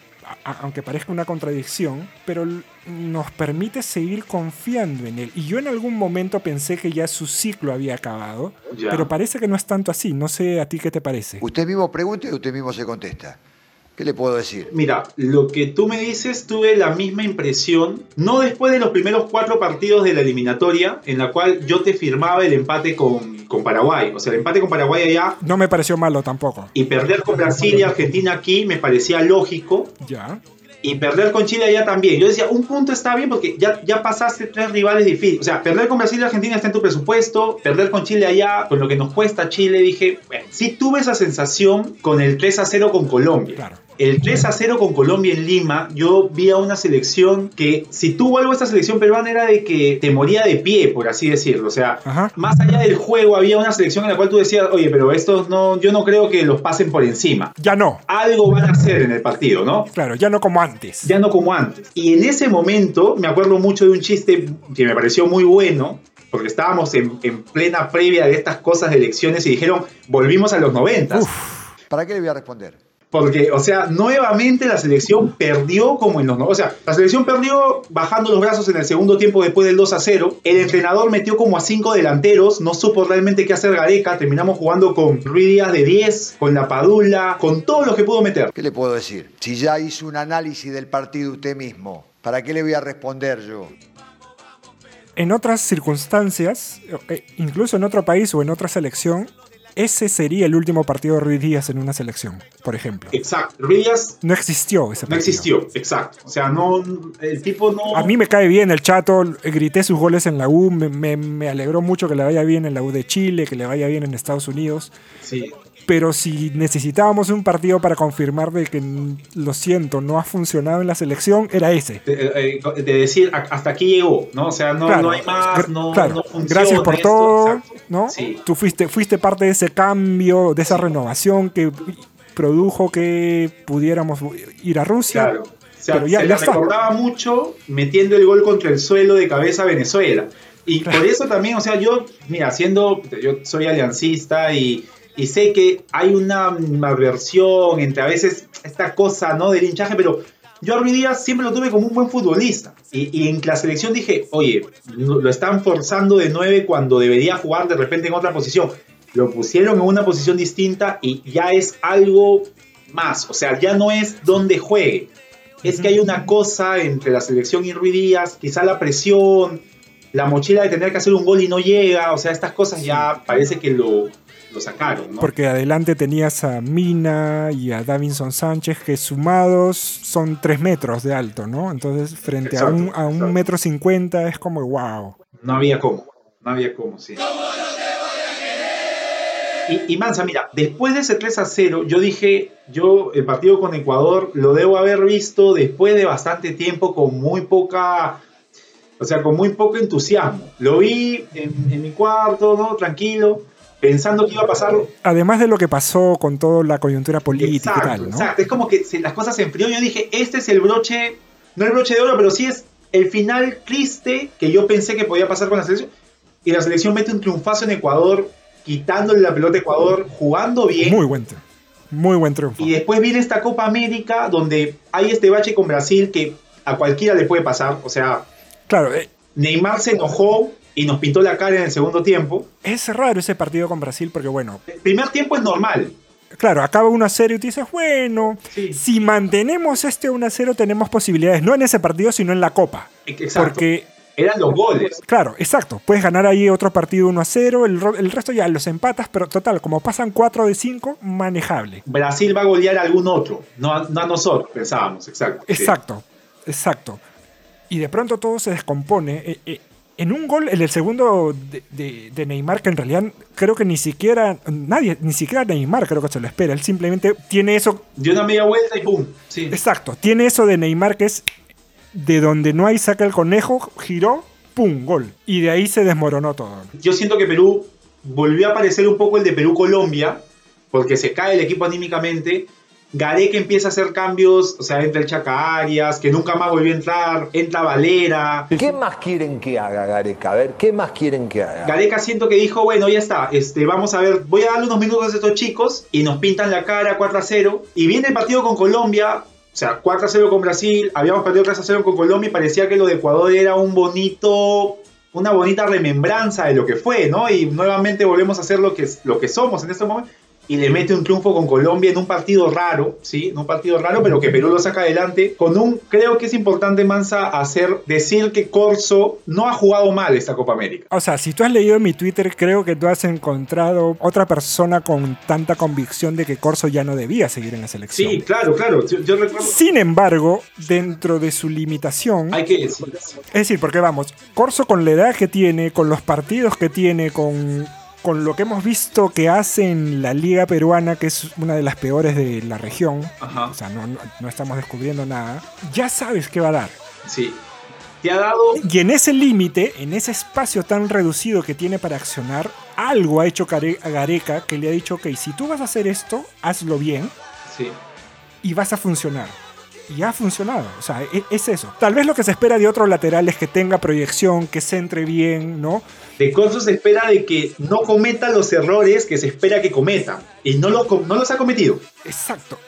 aunque parezca una contradicción, pero nos permite seguir confiando en él. Y yo en algún momento pensé que ya su ciclo había acabado, Ya. pero parece que no es tanto así. No sé a ti qué te parece. Usted mismo pregunta y usted mismo se contesta. ¿Qué le puedo decir? Mira, lo que tú me dices, tuve la misma impresión, no después de los primeros cuatro partidos de la eliminatoria, en la cual yo te firmaba el empate con, con Paraguay. O sea, el empate con Paraguay allá No me pareció malo tampoco. y perder con Brasil y Argentina aquí me parecía lógico. Ya. y perder con Chile allá también. Yo decía, un punto está bien porque ya, ya pasaste tres rivales difíciles. O sea, perder con Brasil y Argentina está en tu presupuesto, perder con Chile allá, con lo que nos cuesta Chile, dije, bueno, sí tuve esa sensación con el 3 a 0 con Colombia. Claro. El 3 a 0 con Colombia en Lima, yo vi a una selección que, si tuvo algo esta selección peruana, era de que te moría de pie, por así decirlo. O sea, Ajá. más allá del juego, había una selección en la cual tú decías, oye, pero estos no, yo no creo que los pasen por encima. Ya no. Algo van a hacer en el partido, ¿no? Claro, ya no como antes. ya no como antes. Y en ese momento me acuerdo mucho de un chiste que me pareció muy bueno, porque estábamos en, en plena previa de estas cosas de elecciones y dijeron, volvimos a los 90. ¿Para qué le voy a responder? Porque, o sea, nuevamente la selección perdió como en los... no- O sea, la selección perdió bajando los brazos en el segundo tiempo después del 2 a 0. El entrenador metió como a cinco delanteros, no supo realmente qué hacer Gareca. Terminamos jugando con Ruiz Díaz de 10, con La Padula, con todos los que pudo meter. ¿Qué le puedo decir? Si ya hizo un análisis del partido usted mismo, ¿para qué le voy a responder yo? En otras circunstancias, eh, incluso en otro país o en otra selección, ese sería el último partido de Ruiz Díaz en una selección, por ejemplo. Exacto. Ruiz Díaz No existió ese no partido. existió, exacto. O sea, no, el tipo no... A mí me cae bien el chato, grité sus goles en la U, me, me- me alegró mucho que le vaya bien en la U de Chile, que le vaya bien en Estados Unidos. Sí. Pero si necesitábamos un partido para confirmar de que, lo siento, no ha funcionado en la selección, era ese. de, eh, de decir hasta aquí llegó, ¿no? O sea, no, Claro, no hay más, no, claro, no funciona gracias por esto, todo, exacto. ¿no? Sí. Tú fuiste, fuiste parte de ese cambio, de esa renovación que produjo que pudiéramos ir a Rusia. Claro. O sea, pero ya, se ya está. recordaba mucho metiendo el gol contra el suelo de cabeza a Venezuela. Y por eso también, o sea, yo, mira, siendo, yo soy aliancista y, y sé que hay una malversión entre a veces esta cosa, ¿no? Del hinchaje, pero yo a Ruiz Díaz siempre lo tuve como un buen futbolista. Y, y en la selección dije, oye, lo están forzando de 9 cuando debería jugar de repente en otra posición. Lo pusieron en una posición distinta y ya es algo más. O sea, ya no es donde juegue. Es que hay una cosa entre la selección y Ruiz Díaz, quizá la presión, la mochila de tener que hacer un gol y no llega. O sea, estas cosas ya parece que lo, lo sacaron, ¿no? Porque adelante tenías a Mina y a Davinson Sánchez, que sumados son 3 metros de alto, ¿no? Entonces, frente a un, a un exacto. metro cincuenta es como, wow. No había cómo. No había cómo, sí. Y, y Mansa, mira, después de ese 3 a 0, yo dije, yo el partido con Ecuador lo debo haber visto después de bastante tiempo con muy poca, o sea, con muy poco entusiasmo. Lo vi en, en mi cuarto, ¿no? Tranquilo, pensando que iba a pasar. Además de lo que pasó con toda la coyuntura política Exacto, y tal, ¿no? exacto. Es como que se- las cosas se enfrió. Yo dije, este es el broche, no el broche de oro, pero sí es el final triste que yo pensé que podía pasar con la selección. Y la selección mete un triunfazo en Ecuador, quitándole la pelota a Ecuador, jugando bien. Muy buen triunfo. Muy buen triunfo. Y después viene esta Copa América, donde hay este bache con Brasil que a cualquiera le puede pasar. O sea, Claro, eh, Neymar se enojó y nos pintó la cara en el segundo tiempo. es raro ese partido con Brasil porque, bueno, El primer tiempo es normal. claro, acaba 1 a 0 y tú dices, bueno, Sí. si mantenemos este 1 a 0 tenemos posibilidades, no en ese partido, sino en la Copa. Exacto. Porque Eran los goles. Claro, exacto. Puedes ganar ahí otro partido 1 a 0, el, el resto ya los empatas, pero total, como pasan 4 de 5, manejable. Brasil va a golear a algún otro, no a, no a nosotros, pensábamos, exacto. sí. Exacto, exacto. Y de pronto todo se descompone. eh, eh, en un gol, en el segundo de, de- de Neymar, que en realidad creo que ni siquiera, nadie, ni siquiera Neymar creo que se lo espera. Él simplemente tiene eso, Dio una media vuelta y ¡pum! Sí. exacto, tiene eso de Neymar que es de donde no hay saca el conejo, giró, ¡pum! Gol. Y de ahí se desmoronó todo. Yo siento que Perú volvió a aparecer un poco el de Perú-Colombia, porque se cae el equipo anímicamente. Gareca empieza a hacer cambios, o sea, entra el Chaca Arias, que nunca más volvió a entrar, entra Valera. ¿Qué más quieren que haga Gareca? A ver, ¿qué más quieren que haga? Gareca siento que dijo, bueno, ya está, este, vamos a ver, voy a darle unos minutos a estos chicos y nos pintan la cara 4 a 0. Y viene el partido con Colombia, o sea, 4 a 0 con Brasil, habíamos perdido 3 a 0 con Colombia y parecía que lo de Ecuador era un bonito, una bonita remembranza de lo que fue, ¿no? Y nuevamente volvemos a ser lo que, lo que somos en este momento. Y le mete un triunfo con Colombia en un partido raro, ¿sí? En un partido raro, pero que Perú lo saca adelante. Con un, creo que es importante, Mansa, hacer, decir que Corso no ha jugado mal esta Copa América. O sea, si tú has leído mi Twitter, creo que tú has encontrado otra persona con tanta convicción de que Corso ya no debía seguir en la selección. Sí, claro, claro. Yo, yo recuerdo. Sin embargo, dentro de su limitación, Hay que decir. es decir, porque vamos, Corso con la edad que tiene, con los partidos que tiene, con, con lo que hemos visto que hace en la Liga Peruana, que es una de las peores de la región, Ajá. o sea, no, no- no estamos descubriendo nada, ya sabes qué va a dar. Sí. Te ha dado. Y en ese límite, en ese espacio tan reducido que tiene para accionar, algo ha hecho Gareca que le ha dicho, ok, si tú vas a hacer esto, hazlo bien Sí. y vas a funcionar. Y ha funcionado, o sea, e- es eso. Tal vez lo que se espera de otro lateral es que tenga proyección, que se entre bien, ¿no? De Corso se espera de que no cometa los errores que se espera que cometa. Y no, lo, no los ha cometido. Exacto.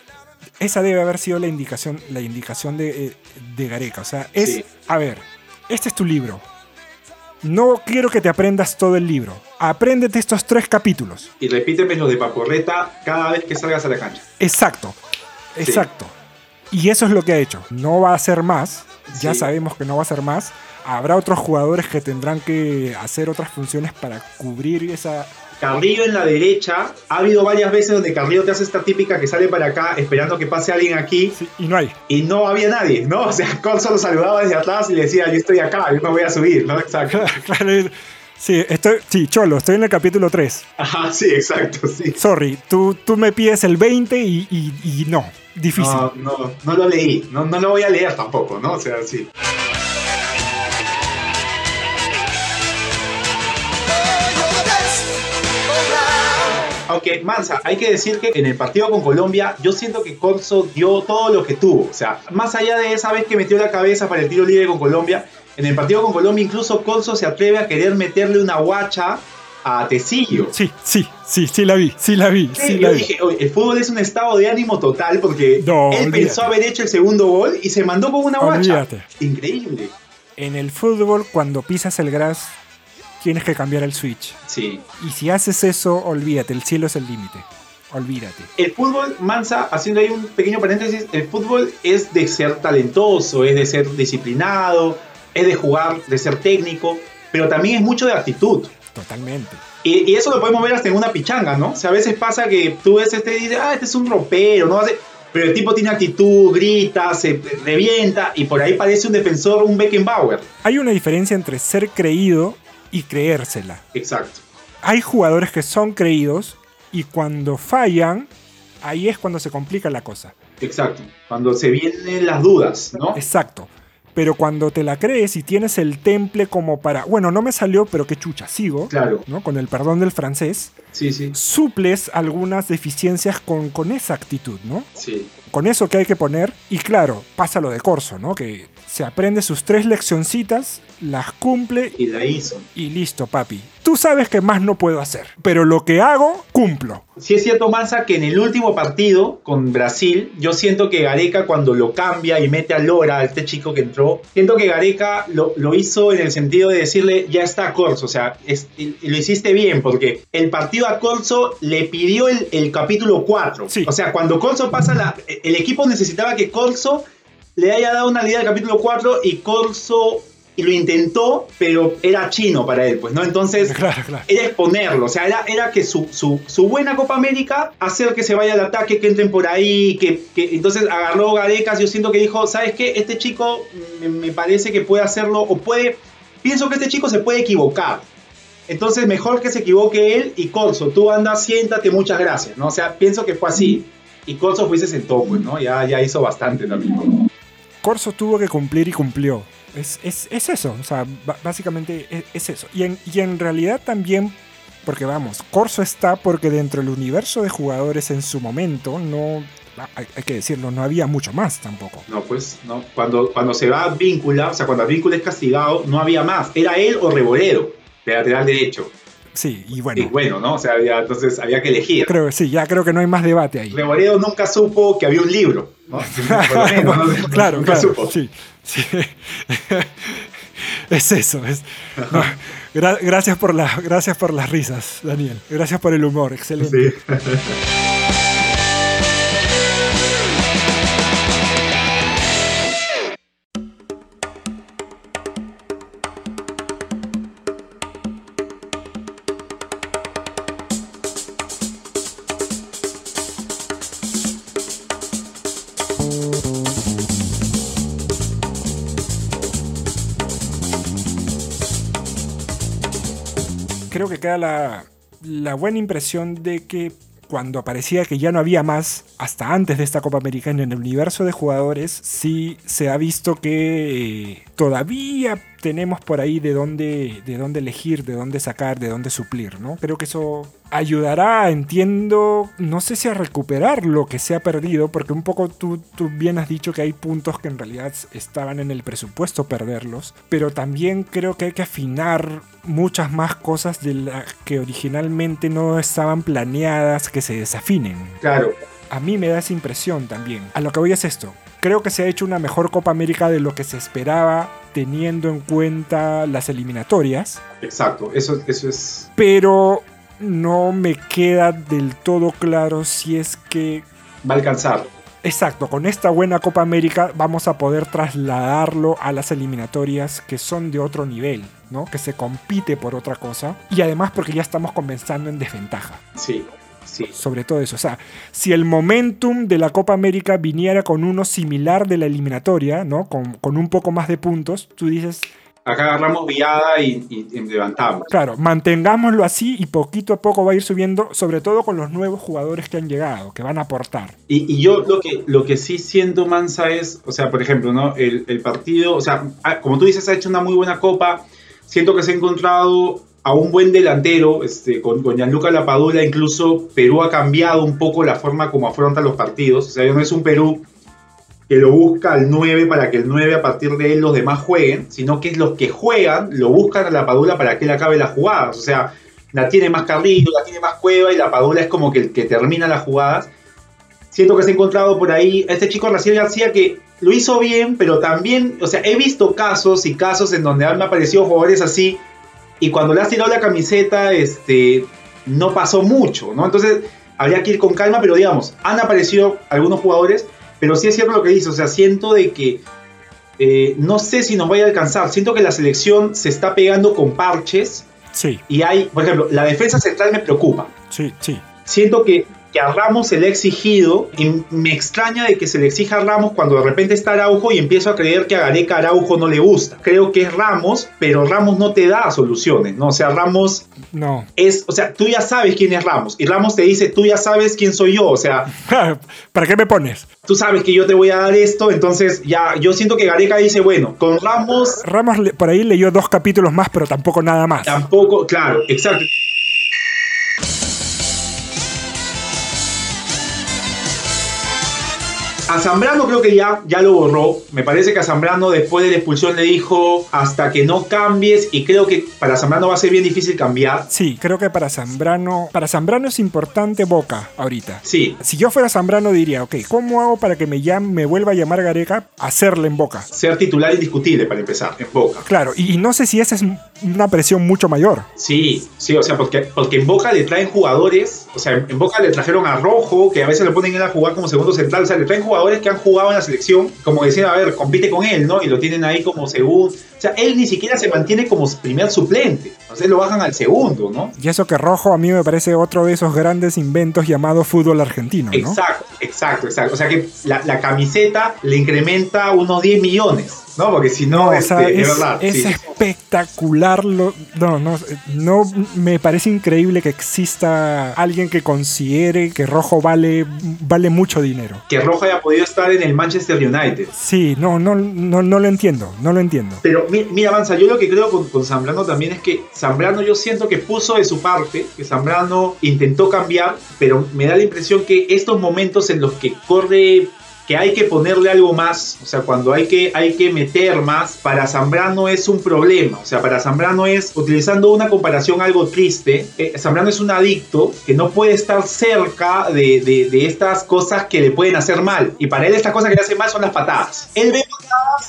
Esa debe haber sido la indicación, la indicación de, eh, de Gareca. O sea, es, Sí. a ver, este es tu libro. No quiero que te aprendas todo el libro. Apréndete estos tres capítulos. Y repíteme los de Paporreta cada vez que salgas a la cancha. Exacto. Exacto. Y eso es lo que ha hecho. No va a ser más. Ya Sí. sabemos que no va a ser más. Habrá otros jugadores que tendrán que hacer otras funciones para cubrir esa... Carrillo en la derecha. Ha habido varias veces donde Carrillo te hace esta típica que sale para acá esperando que pase alguien aquí. Sí, y no hay. Y no había nadie, ¿no? O sea, Corso lo saludaba desde atrás y le decía, yo estoy acá, yo me voy a subir, ¿no? Exacto. Claro, sí, estoy, sí, Cholo, estoy en el capítulo 3. Ajá, sí, exacto, sí. Sorry, tú, tú me pides el 20 y, y- y no. Difícil. No, no, no lo leí, no, no lo voy a leer tampoco, ¿no? O sea, sí. Aunque, Mansa, hay que decir que en el partido con Colombia, yo siento que Corso dio todo lo que tuvo. O sea, más allá de esa vez que metió la cabeza para el tiro libre con Colombia, en el partido con Colombia incluso Corso se atreve a querer meterle una guacha a Tecillo. Sí, sí, sí, sí la vi, sí la vi, sí la yo vi. dije, "Oye, el fútbol es un estado de ánimo total porque No, él olvídate. pensó haber hecho el segundo gol y se mandó con una guacha. Olvídate. Increíble. En el fútbol, cuando pisas el gras, tienes que cambiar el switch. Sí. Y si haces eso, olvídate, el cielo es el límite. Olvídate. El fútbol, Mansa, haciendo ahí un pequeño paréntesis, el fútbol es de ser talentoso, es de ser disciplinado, es de jugar, de ser técnico, pero también es mucho de actitud. Totalmente. Y, y eso lo podemos ver hasta en una pichanga, ¿no? O sea, a veces pasa que tú ves este y dices, ah, este es un ropero, ¿no? Hace- Pero el tipo tiene actitud, grita, se revienta y por ahí parece un defensor, un Beckenbauer. Hay una diferencia entre ser creído y creérsela. Exacto. Hay jugadores que son creídos y cuando fallan, ahí es cuando se complica la cosa. Exacto. Cuando se vienen las dudas, ¿no? Exacto. Pero cuando te la crees y tienes el temple como para, bueno, no me salió, pero qué chucha, sigo, Claro. ¿no? Con el perdón del francés, Sí, sí. suples algunas deficiencias con, con esa actitud, ¿no? Sí. Con eso que hay que poner, y claro, pasa lo de Corso, ¿no? Que se aprende sus tres leccioncitas, las cumple Y la hizo. y listo, papi. Tú sabes que más no puedo hacer, pero lo que hago, cumplo. Sí es cierto, Mansa, que en el último partido con Brasil, yo siento que Gareca cuando lo cambia y mete a Lora, a este chico que entró, siento que Gareca lo, lo hizo en el sentido de decirle, ya está Corso, o sea, es- lo hiciste bien, porque el partido a Corso le pidió el, el capítulo 4. Sí. O sea, cuando Corso pasa la... El equipo necesitaba que Corso le haya dado una idea del capítulo 4 y Corso... Y lo intentó, pero era chino para él, pues, ¿no? Entonces, Claro, claro. era exponerlo, o sea, era, era que su, su, su buena Copa América, hacer que se vaya al ataque, que entren por ahí, que, que entonces agarró Garecas, yo siento que dijo, ¿sabes qué? Este chico me, me parece que puede hacerlo, o puede, pienso que este chico se puede equivocar. Entonces, mejor que se equivoque él y Corso, tú andas, siéntate, muchas gracias, ¿no? O sea, pienso que fue así. Y Corso fue y se sentó, pues, ¿no? Ya, ya hizo bastante también. Corso tuvo que cumplir y cumplió. Es, es- es eso, o sea, básicamente es, es eso. Y en, y en realidad también, porque vamos, Corso está porque dentro del universo de jugadores en su momento, no, hay, que decirlo, no había mucho más tampoco. No, pues, no. Cuando, cuando se va Víncula, o sea, cuando Víncula es castigado, no había más. Era él o Reboredo, de lateral derecho. Sí, y Y bueno, bueno, ¿no? O sea, ya, entonces había que elegir. creo que sí, ya creo que no hay más debate ahí. Reboredo nunca supo que había un libro, ¿no? Menos, ¿no? claro, nunca claro, supo. sí, sí. Es eso. Es, no, gra- gracias, por la, gracias por las risas, Daniel. Gracias por el humor. Excelente. Sí. La, la buena impresión de que cuando parecía que ya no había más, hasta antes de esta Copa Americana en el universo de jugadores, sí se ha visto que eh, todavía tenemos por ahí de dónde, de dónde elegir, de dónde sacar, de dónde suplir, ¿no? Creo que eso ayudará, entiendo, no sé si a recuperar lo que se ha perdido, porque un poco tú, tú bien has dicho que hay puntos que en realidad estaban en el presupuesto perderlos, pero también creo que hay que afinar muchas más cosas de las que originalmente no estaban planeadas que se desafinen. Claro. A mí me da esa impresión también. A lo que voy es esto. Creo que se ha hecho una mejor Copa América de lo que se esperaba teniendo en cuenta las eliminatorias, Exacto. Eso, eso es. pero no me queda del todo claro si es que Va a alcanzar. Exacto, con esta buena Copa América vamos a poder trasladarlo a las eliminatorias que son de otro nivel, ¿no? Que se compite por otra cosa y además porque ya estamos comenzando en desventaja. Sí. Sí. Sobre todo eso, o sea, si el momentum de la Copa América viniera con uno similar de la eliminatoria, ¿no? Con, con un poco más de puntos, tú dices, Acá agarramos viada y, y- y levantamos. claro, mantengámoslo así y poquito a poco va a ir subiendo, sobre todo con los nuevos jugadores que han llegado, que van a aportar. Y, y yo lo que, lo que sí siento, Mansa, es, o sea, por ejemplo, ¿no? El, el partido, o sea, ah, como tú dices, ha hecho una muy buena copa. Siento que se ha encontrado a un buen delantero, este, con, con Gianluca Lapadula, incluso Perú ha cambiado un poco la forma como afronta los partidos. O sea, no es un Perú que lo busca al 9 para que el 9 a partir de él los demás jueguen, sino que es los que juegan, lo buscan a la Padula para que él acabe las jugadas. O sea, la tiene más Carrillo, la tiene más Cueva y la Padula es como que el que termina las jugadas. Siento que se ha encontrado por ahí este chico Raciel García que lo hizo bien, pero también, o sea, he visto casos y casos en donde han aparecido jugadores así y cuando le has tirado la camiseta, este, no pasó mucho, ¿no? Entonces, habría que ir con calma, pero digamos, han aparecido algunos jugadores, pero sí es cierto lo que dice, o sea, siento de que eh, no sé si nos vaya a alcanzar, siento que la selección se está pegando con parches Sí, y hay, por ejemplo, la defensa central me preocupa. sí, sí. Siento que, que a Ramos se le ha exigido y me extraña de que se le exija a Ramos cuando de repente está Araujo y empiezo a creer que a Gareca Araujo no le gusta. Creo que es Ramos, pero Ramos no te da soluciones, ¿no? O sea, Ramos No. es, o sea, tú ya sabes quién es Ramos y Ramos te dice, tú ya sabes quién soy yo, o sea, ¿Para qué me pones? tú sabes que yo te voy a dar esto, entonces ya, yo siento que Gareca dice, bueno, con Ramos Ramos por ahí leyó dos capítulos más, pero tampoco nada más. tampoco, claro, exacto. A Zambrano creo que ya, ya lo borró. Me parece que a Zambrano después de la expulsión le dijo hasta que no cambies y creo que para Zambrano va a ser bien difícil cambiar. Sí, creo que para Zambrano, para Zambrano es importante Boca ahorita. Sí, Si yo fuera Zambrano diría, ok, ¿cómo hago para que me, llame, me vuelva a llamar Gareca? Hacerle en Boca. ser titular indiscutible para empezar, en Boca. Claro, y, y no sé si esa es una presión mucho mayor. Sí, sí, o sea, porque, porque en Boca le traen jugadores, o sea, en, en Boca le trajeron a Rojo, que a veces lo ponen él a jugar como segundo central, o sea, le traen jugadores que han jugado en la selección, como decían, a ver, compite con él, ¿no? Y lo tienen ahí como segundo. O sea, él ni siquiera se mantiene como primer suplente, entonces lo bajan al segundo, ¿no? Y eso que Rojo a mí me parece otro de esos grandes inventos llamado fútbol argentino, ¿no? Exacto, exacto, exacto. O sea que la, la camiseta le incrementa unos 10 millones, ¿no? Porque si no, No, o este, sea, es, es, verdad. es sí. espectacular. Lo, no, no, no, me parece increíble que exista alguien que considere que Rojo vale, vale mucho dinero. Que Rojo haya podido estar en el Manchester United. Sí, no, no, no, no lo entiendo, no lo entiendo. Pero mira, Mansa, yo lo que creo con, con Zambrano también es que Zambrano yo siento que puso de su parte, que Zambrano intentó cambiar, pero me da la impresión que estos momentos en los que corre, que hay que ponerle algo más, o sea, cuando hay que, hay que meter más, para Zambrano es un problema. O sea, para Zambrano es, utilizando una comparación algo triste, eh, Zambrano es un adicto que no puede estar cerca de, de- estas cosas que le pueden hacer mal. Y para él estas cosas que le hacen mal son las patadas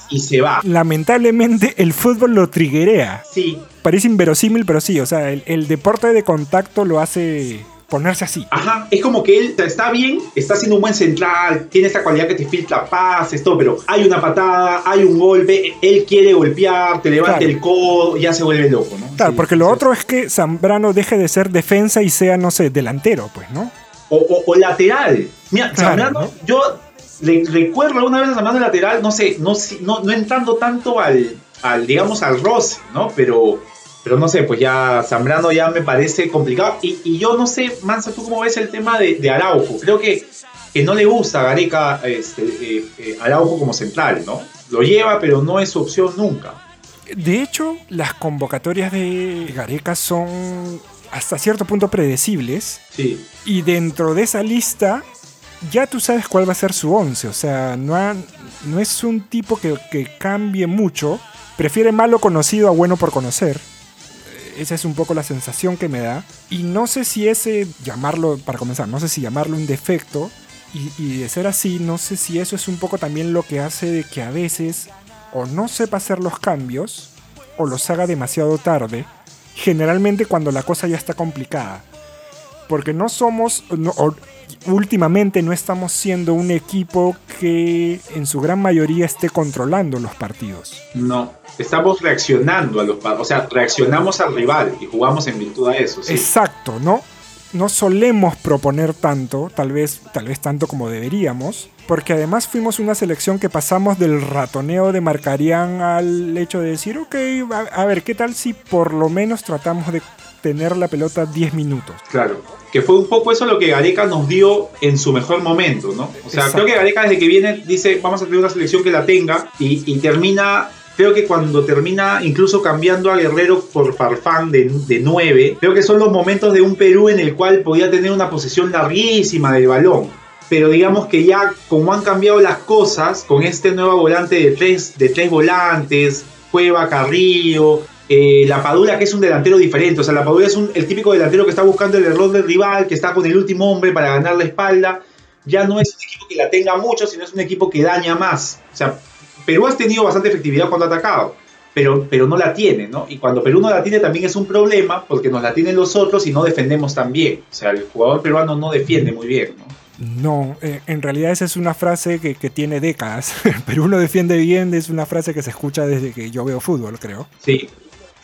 y se va. Lamentablemente el fútbol lo triguea. Sí, Parece inverosímil, pero sí, o sea, el, el deporte de contacto lo hace ponerse así. Ajá, es como que él está bien, está haciendo un buen central, tiene esta cualidad que te filtra pases, todo, pero hay una patada, hay un golpe, él quiere golpear, te levanta Claro. el codo, ya se vuelve loco, ¿no? Claro, Sí, porque lo sí. otro es que Zambrano deje de ser defensa y sea, no sé, delantero, pues, ¿no? O, o- o lateral. Mira, Claro, Zambrano, ¿no? yo le- recuerdo alguna vez a de lateral, no sé, no, no, no entrando tanto al, al, digamos, al roce, ¿no? Pero, pero no sé, pues ya Zambrano ya me parece complicado. Y, y yo no sé, Mansa, ¿tú cómo ves el tema de, de Araujo? Creo que, que no le gusta a Gareca este, eh, eh, Araujo como central, ¿no? Lo lleva, pero no es su opción nunca. De hecho, las convocatorias de Gareca son hasta cierto punto predecibles. Sí, Y dentro de esa lista, ya tú sabes cuál va a ser su once. O sea, no, es un tipo que, cambie mucho. Prefiere malo conocido a bueno por conocer. Esa es un poco la sensación que me da. Y no sé si ese, llamarlo, para comenzar, no sé si llamarlo un defecto. Y, y de ser así, no sé si eso es un poco también lo que hace de que a veces o no sepa hacer los cambios o los haga demasiado tarde. Generalmente cuando la cosa ya está complicada porque no somos, no- últimamente no estamos siendo un equipo que en su gran mayoría esté controlando los partidos. no. Estamos reaccionando a los pa- o sea, reaccionamos al rival y jugamos en virtud a eso. Sí. Exacto, ¿no? No solemos proponer tanto, tal vez, tal vez tanto como deberíamos, porque además fuimos una selección que pasamos del ratoneo de Marcarián al hecho de decir, ok, a, a ver, ¿qué tal si por lo menos tratamos de tener la pelota 10 minutos? Claro, que fue un poco eso lo que Gareca nos dio en su mejor momento, ¿no? O sea, Exacto. creo que Gareca desde que viene dice, vamos a tener una selección que la tenga y, y termina, creo que cuando termina incluso cambiando a Guerrero por Farfán de, de 9, creo que son los momentos de un Perú en el cual podía tener una posesión larguísima del balón. Pero digamos que ya como han cambiado las cosas, con este nuevo volante de tres, de tres volantes, Cueva, Carrillo, eh, la Padula, que es un delantero diferente. O sea, la Padula es un- el típico delantero que está buscando el error del rival, que está con el último hombre para ganar la espalda. Ya no es un equipo que la tenga mucho, sino es un equipo que daña más. O sea, Perú ha tenido bastante efectividad cuando ha atacado, pero, pero no la tiene, ¿no? Y cuando Perú no la tiene también es un problema, porque nos la tienen los otros y no defendemos tan bien. O sea, el jugador peruano no defiende muy bien, ¿no? No, eh, en realidad esa es una frase que, que tiene décadas. Pero uno defiende bien, es una frase que se escucha desde que yo veo fútbol, creo. Sí.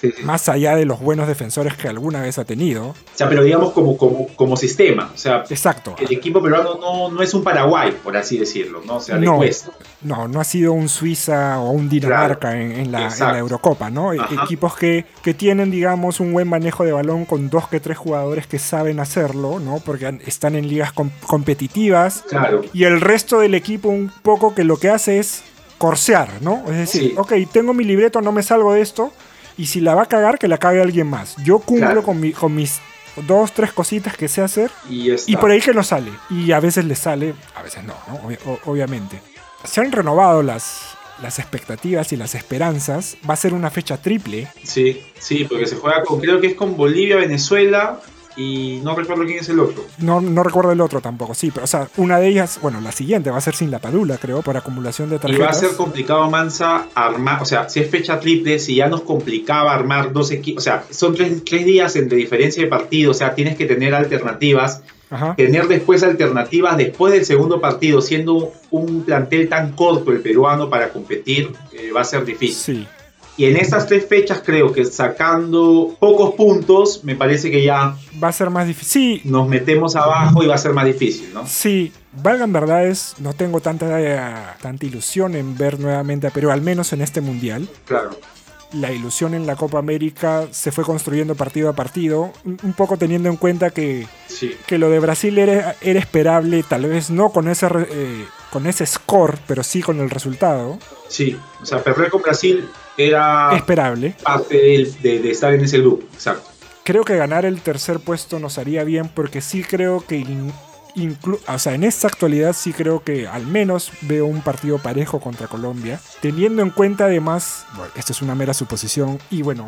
Sí, sí. Más allá de los buenos defensores que alguna vez ha tenido. O sea, pero digamos como, como, como sistema. O sea, Exacto. el equipo peruano no, no es un Paraguay, por así decirlo, ¿no? O sea, le No. cuesta. No, no ha sido un Suiza o un Dinamarca en, en la, en la Exacto. Eurocopa, ¿no? E- Ajá. Equipos que, que tienen, digamos, un buen manejo de balón con dos que tres jugadores que saben hacerlo, ¿no? Porque están en ligas com- competitivas. Claro. Y el resto del equipo un poco que lo que hace es corsear, ¿no? Es decir, Sí. ok, tengo mi libreto, no me salgo de esto. Y si la va a cagar, que la cague alguien más. Yo cumplo Claro. con, mi- con mis dos, tres cositas que sé hacer. Y, por ahí que no sale. Y a veces le sale, a veces no, ¿no? Obviamente. Se han renovado las, las expectativas y las esperanzas. Va a ser una fecha triple. Sí, sí, porque se juega con, creo que es con Bolivia, Venezuela y no recuerdo quién es el otro. No, no recuerdo el otro tampoco, sí, pero o sea, una de ellas, bueno, la siguiente va a ser sin la padula, creo, por acumulación de Y tarjetas. va a ser complicado, Mansa, armar, o sea, si es fecha triple, si ya nos complicaba armar dos equipos, o sea, son tres, tres días entre diferencia de partido, o sea, tienes que tener alternativas, Ajá. tener después alternativas después del segundo partido, siendo un plantel tan corto el peruano para competir, eh, va a ser difícil. Sí. Y en estas tres fechas creo que sacando pocos puntos, me parece que ya Va a ser más difícil. Sí, nos metemos abajo y va a ser más difícil, ¿no? sí. Valgan verdades, no tengo tanta, tanta ilusión en ver nuevamente a Perú, al menos en este mundial. Claro. la ilusión en la Copa América se fue construyendo partido a partido, un poco teniendo en cuenta que, Sí. que lo de Brasil era, era esperable, tal vez no con ese, eh, con ese score, pero sí con el resultado, Sí, o sea, perder con Brasil era esperable. parte de, de estar en ese grupo, exacto. Creo que ganar el tercer puesto nos haría bien porque sí creo que... in- inclu- o sea, en esta actualidad sí creo que al menos veo un partido parejo contra Colombia, teniendo en cuenta además, bueno, esto es una mera suposición, y bueno,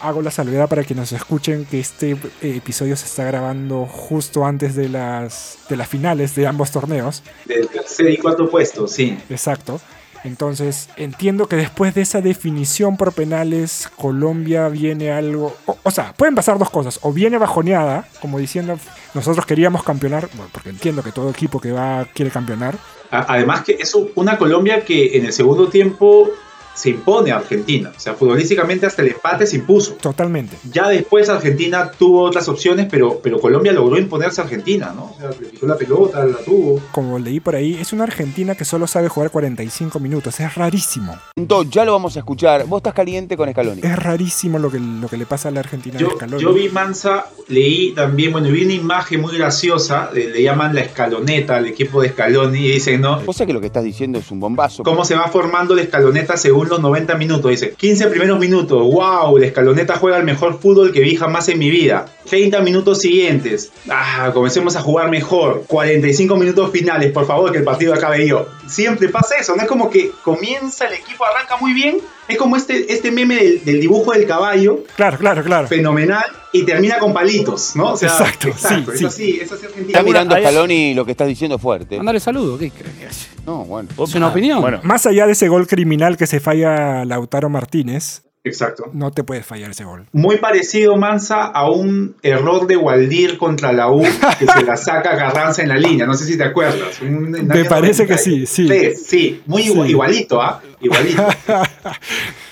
hago la salvedad para que nos escuchen que este eh, episodio se está grabando justo antes de las, de las finales de ambos torneos. Del tercer y cuarto puesto, sí. Exacto. Entonces, entiendo que después de esa definición por penales, Colombia viene algo... O, o sea, pueden pasar dos cosas. O viene bajoneada, como diciendo, nosotros queríamos campeonar, bueno, porque entiendo que todo equipo que va quiere campeonar. Además que es un- una Colombia que en el segundo tiempo se impone a Argentina. O sea, futbolísticamente hasta el empate se impuso. Totalmente. Ya después Argentina tuvo otras opciones, pero, pero Colombia logró imponerse a Argentina, ¿no? O sea, le la pelota, la tuvo. Como leí por ahí, es una Argentina que solo sabe jugar 45 minutos. Es rarísimo. Entonces, ya lo vamos a escuchar. Vos estás caliente con Scaloni. Es rarísimo lo que, lo que le pasa a la Argentina de Yo, Scaloni. yo vi Mansa, leí también, bueno, vi una imagen muy graciosa, eh, le llaman la escaloneta al equipo de Scaloni y dicen, ¿no? Vos sabés que lo que estás diciendo es un bombazo. ¿Cómo se va formando la escaloneta según los 90 minutos? Dice, 15 primeros minutos, wow, la escaloneta juega el mejor fútbol que vi jamás en mi vida. 30 minutos siguientes, ah, comencemos a jugar mejor. 45 minutos finales, por favor, que el partido acabe yo. Siempre pasa eso, no es como que comienza el equipo, arranca muy bien. Es como este, este meme del, del dibujo del caballo, Claro, claro, claro. fenomenal, y termina con palitos, ¿no? O sea, Exacto, sí, es sí. así, es así Argentina. Está mirando Scaloni y lo que estás diciendo fuerte. Mándale saludo, ¿qué crees? No, bueno. ¿Es una opinión? Bueno, Más allá de ese gol criminal que se falla Lautaro Martínez, Exacto. no te puedes fallar ese gol. Muy parecido, Mansa, a un error de Waldir contra la U que se la saca a Carranza en la línea. No sé si te acuerdas. Un- Me parece que 90. sí, sí. Sí, sí, muy Sí. igualito, ¿ah? Igualito.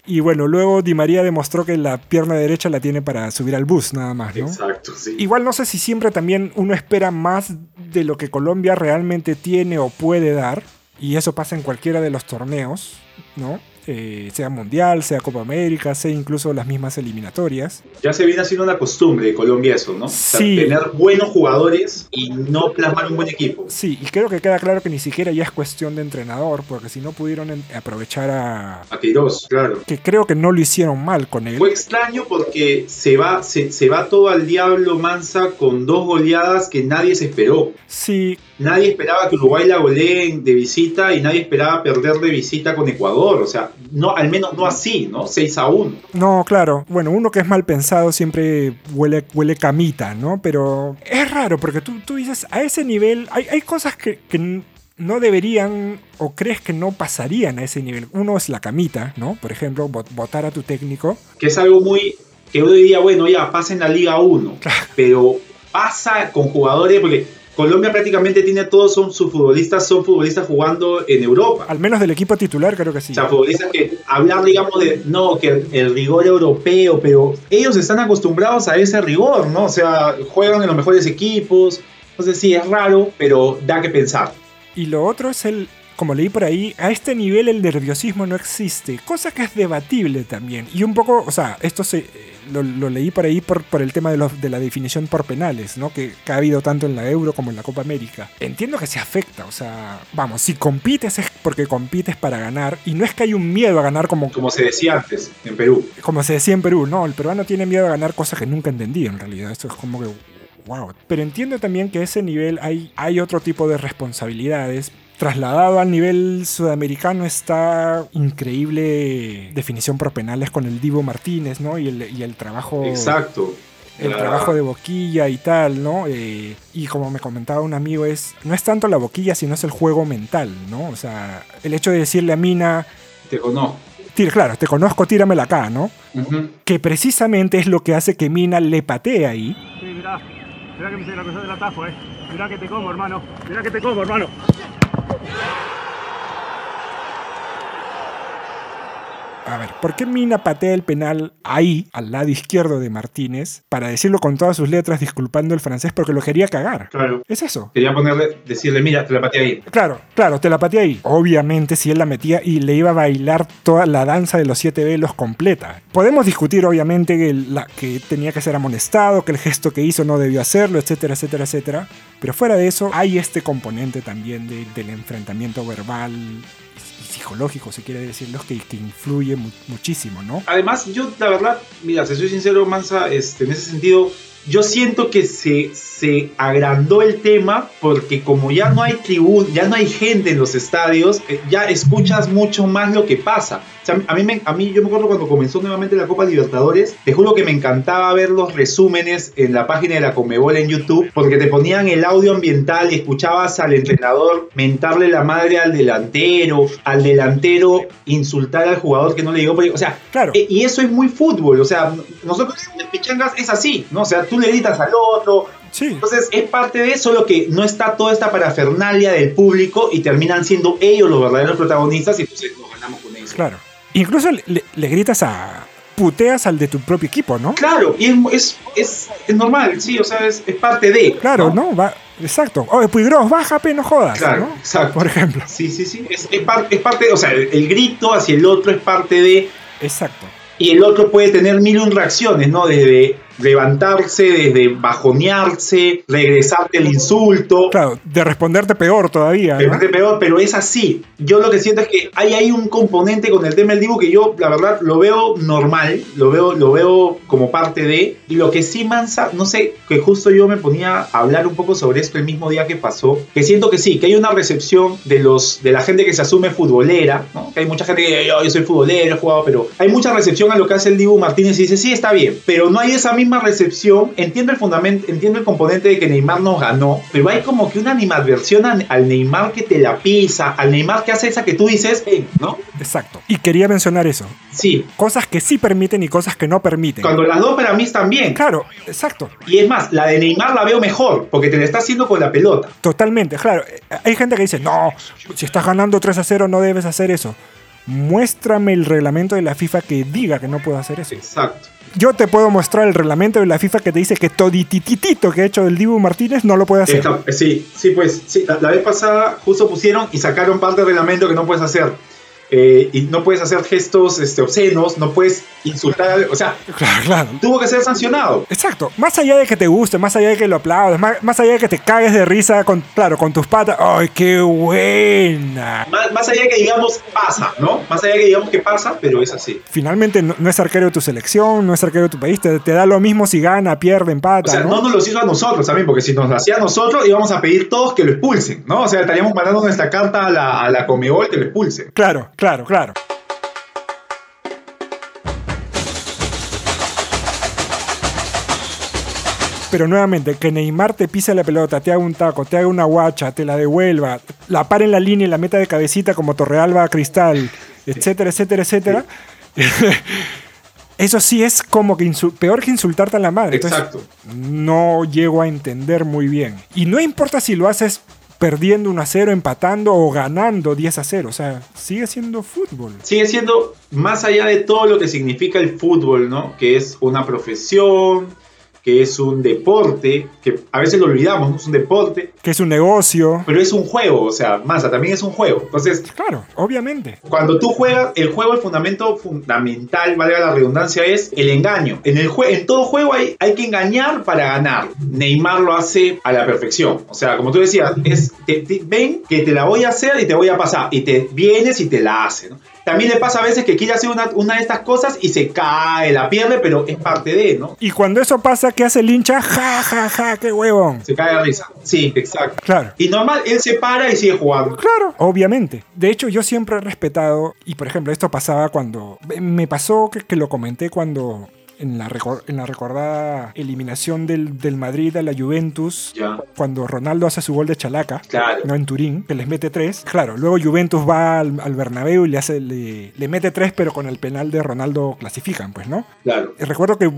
Y bueno, luego Di María demostró que la pierna derecha la tiene para subir al bus, nada más, ¿no? Exacto, sí. Igual no sé si siempre también uno espera más de lo que Colombia realmente tiene o puede dar, y eso pasa en cualquiera de los torneos, ¿no? Eh, sea Mundial, sea Copa América, sea incluso las mismas eliminatorias. Ya se viene haciendo una costumbre de Colombia eso, ¿no? O sea, Sí. tener buenos jugadores y no plasmar un buen equipo. Sí, y creo que queda claro que ni siquiera ya es cuestión de entrenador, porque si no pudieron aprovechar a... A Queiroz, claro. que creo que no lo hicieron mal con él. Fue extraño porque se va, se, se va todo al diablo Mansa con dos goleadas que nadie se esperó. Sí, Nadie esperaba que Uruguay la goleen de visita y nadie esperaba perder de visita con Ecuador. O sea, no, al menos no así, ¿no? 6 a 1. No, claro. Bueno, uno que es mal pensado siempre huele, huele camita, ¿no? Pero es raro porque tú, tú dices, a ese nivel hay, hay cosas que, no deberían o crees que no pasarían a ese nivel. Uno es la camita, ¿no? Por ejemplo, vot- votar a tu técnico. Que es algo muy. que uno diría, bueno, ya, pasa en la Liga 1. Pero pasa con jugadores, porque Colombia prácticamente tiene todos son, sus futbolistas, son futbolistas jugando en Europa. Al menos del equipo titular creo que sí. O sea, futbolistas que hablar, digamos, de no, que el, el rigor europeo, pero ellos están acostumbrados a ese rigor, ¿no? O sea, juegan en los mejores equipos. Entonces, sí, es raro, pero da que pensar. Y lo otro es el, como leí por ahí, a este nivel el nerviosismo no existe, cosa que es debatible también. Y un poco, o sea, esto se, lo, lo leí por ahí por, por el tema de, los- de la definición por penales, ¿no? Que, que ha habido tanto en la Euro como en la Copa América. Entiendo que se afecta, o sea, vamos, si compites es porque compites para ganar y no es que hay un miedo a ganar como, Como se decía antes, en Perú. como se decía en Perú, no, el peruano tiene miedo a ganar cosas que nunca entendí en realidad. Esto es como que, wow. Pero entiendo también que a ese nivel hay, hay otro tipo de responsabilidades. Trasladado al nivel sudamericano está increíble definición por penales con el Divo Martínez, ¿no? Y el, y el trabajo Exacto. el trabajo de boquilla y tal, ¿no? Eh, y como me comentaba un amigo, es no es tanto la boquilla, sino es el juego mental, ¿no? O sea, el hecho de decirle a Mina, Te conozco. "Tira- claro, te conozco, tíramela acá, ¿no? Que precisamente es lo que hace que Mina le patee ahí. Sí, mirá, mirá que me hice la cosa del atajo, eh. Mirá que te como, hermano. Mirá que te como, hermano. Yeah! A ver, ¿por qué Mina patea el penal ahí, al lado izquierdo de Martínez, para decirlo con todas sus letras, disculpando el francés porque lo quería cagar? Claro. Es eso. Quería ponerle, decirle, mira, te la pateé ahí. Claro, claro, te la pateé ahí. Obviamente, si él la metía y le iba a bailar toda la danza de los siete velos completa. Podemos discutir, obviamente, que, la, que tenía que ser amonestado, que el gesto que hizo no debió hacerlo, etcétera, etcétera, etcétera. Pero fuera de eso, hay este componente también de- del enfrentamiento verbal y psicológico, si quiere decirlo, que, que influye mu- muchísimo, ¿no? Además, yo, la verdad, mira, si soy sincero, Mansa, este, en ese sentido, yo siento que se, se agrandó el tema porque como ya no hay tribuna, ya no hay gente en los estadios, eh, ya escuchas mucho más lo que pasa. O sea, a mí, me- a mí yo me acuerdo cuando comenzó nuevamente la Copa Libertadores, te juro que me encantaba ver los resúmenes en la página de la Comebol en YouTube, porque te ponían el audio ambiental y escuchabas al entrenador mentarle la madre al delantero, al delantero insultar al jugador que no le llegó. O sea, Claro. e- y eso es muy fútbol. O sea, nosotros en Pichangas es así, ¿no? O sea, tú le gritas al otro, Sí. entonces es parte de eso lo que no está toda esta parafernalia del público y terminan siendo ellos los verdaderos protagonistas y entonces nos ganamos con eso. Claro. Incluso le, gritas a. puteas al de tu propio equipo, ¿no? Claro, y es, es, es, normal, sí, o sea, es, es parte de. Claro, ¿no? Va, exacto. Oye, Puigros, bájate, no jodas. Claro, ¿no? exacto. Por ejemplo. Sí, sí, sí. Es, es, par- es parte, o sea, el, el grito hacia el otro es parte de. Exacto. Y el otro puede tener mil un reacciones, ¿no? Desde levantarse, desde bajonearse, regresarte el insulto. Claro, de responderte peor todavía. ¿no? parece peor, pero es así. Yo lo que siento es que hay ahí un componente con el tema del Dibu que yo, la verdad, lo veo normal, lo veo, lo veo como parte de. Y lo que sí, Mansa, no sé, que justo yo me ponía a hablar un poco sobre esto el mismo día que pasó, que siento que sí, que hay una recepción de los de la gente que se asume futbolera, ¿no? Que hay mucha gente que yo, yo soy futbolero, he jugado, pero hay mucha recepción a lo que hace el Dibu Martínez y dice, sí, está bien, pero no hay esa misma recepción. Entiendo el fundamento, entiendo el componente de que Neymar nos ganó, pero hay como que una animadversión al Neymar que te la pisa, al Neymar que hace esa que tú dices, ¿no? Exacto. Y quería mencionar eso. Sí, Cosas que sí permiten y cosas que no permiten. cuando las dos para mí están bien. Claro, exacto. Y es más, la de Neymar la veo mejor, porque te la está haciendo con la pelota. Totalmente, claro. Eh, Hay gente que dice, no, si estás ganando 3 a 0 no debes hacer eso. Muéstrame el reglamento de la FIFA que diga que no puedo hacer eso. Exacto. Yo te puedo mostrar el reglamento de la FIFA que te dice que todititito que ha hecho el Dibu Martínez no lo puede hacer. Esta- sí, sí, pues sí, la, la vez pasada justo pusieron y sacaron parte del reglamento que no puedes hacer. Eh, y no puedes hacer gestos este, obscenos, no puedes insultar, o sea, Claro, claro. tuvo que ser sancionado. Exacto. Más allá de que te guste, más allá de que lo aplaudes, más, más allá de que te cagues de risa con, claro, con tus patas. ¡Ay, qué buena! Más, más allá de que digamos pasa, ¿no? Más allá de que digamos que pasa, pero es así. Finalmente no, no es arquero de tu selección, no es arquero de tu país, te, te da lo mismo si gana, pierde, O empata, sea, ¿no? no nos los hizo a nosotros también, porque si nos lo hacía a nosotros íbamos a pedir todos que lo expulsen, ¿no? O sea, estaríamos mandando nuestra carta a la, a la Comebol que lo expulsen. Claro, claro, claro. Pero nuevamente, que Neymar te pise la pelota, te haga un taco, te haga una guacha, te la devuelva, la pare en la línea y la meta de cabecita como Torrealba a Cristal, etcétera, etcétera, etcétera. Eso sí es como que peor que insultarte a la madre. Entonces, Exacto. no llego a entender muy bien. Y no importa si lo haces perdiendo 1 a 0, empatando o ganando 10 a 0. O sea, sigue siendo fútbol. Sigue siendo más allá de todo lo que significa el fútbol, ¿no? Que es una profesión, que es un deporte, que a veces lo olvidamos, ¿no? Es un deporte, Que es un negocio. pero es un juego, o sea, Massa también es un juego. Entonces, Claro, obviamente. Cuando tú juegas, el juego, el fundamento fundamental, valga la redundancia, es el engaño. En, el jue- en todo juego hay, hay que engañar para ganar. Neymar lo hace a la perfección. O sea, como tú decías, es, te- te- ven que te la voy a hacer y te voy a pasar. Y te vienes y te la hace. ¿no? También le pasa a veces que quiere hacer una, una de estas cosas y se cae, la pierde, pero es parte de, ¿no? Y cuando eso pasa, ¿qué hace el hincha? Ja, ja, ja, qué huevón. Se cae de risa. Sí, exacto. Claro. Y normal, él se para y sigue jugando. Claro, obviamente. De hecho, yo siempre he respetado, y por ejemplo, esto pasaba cuando, me pasó que, que lo comenté cuando en la, en la recordada eliminación del, del Madrid a la Juventus, Ya. cuando Ronaldo hace su gol de chalaca, Claro. no en Turín, que les mete tres. Claro, luego Juventus va al, al Bernabéu y le, hace, le, le mete tres, pero con el penal de Ronaldo clasifican, pues, ¿no? Claro. Recuerdo que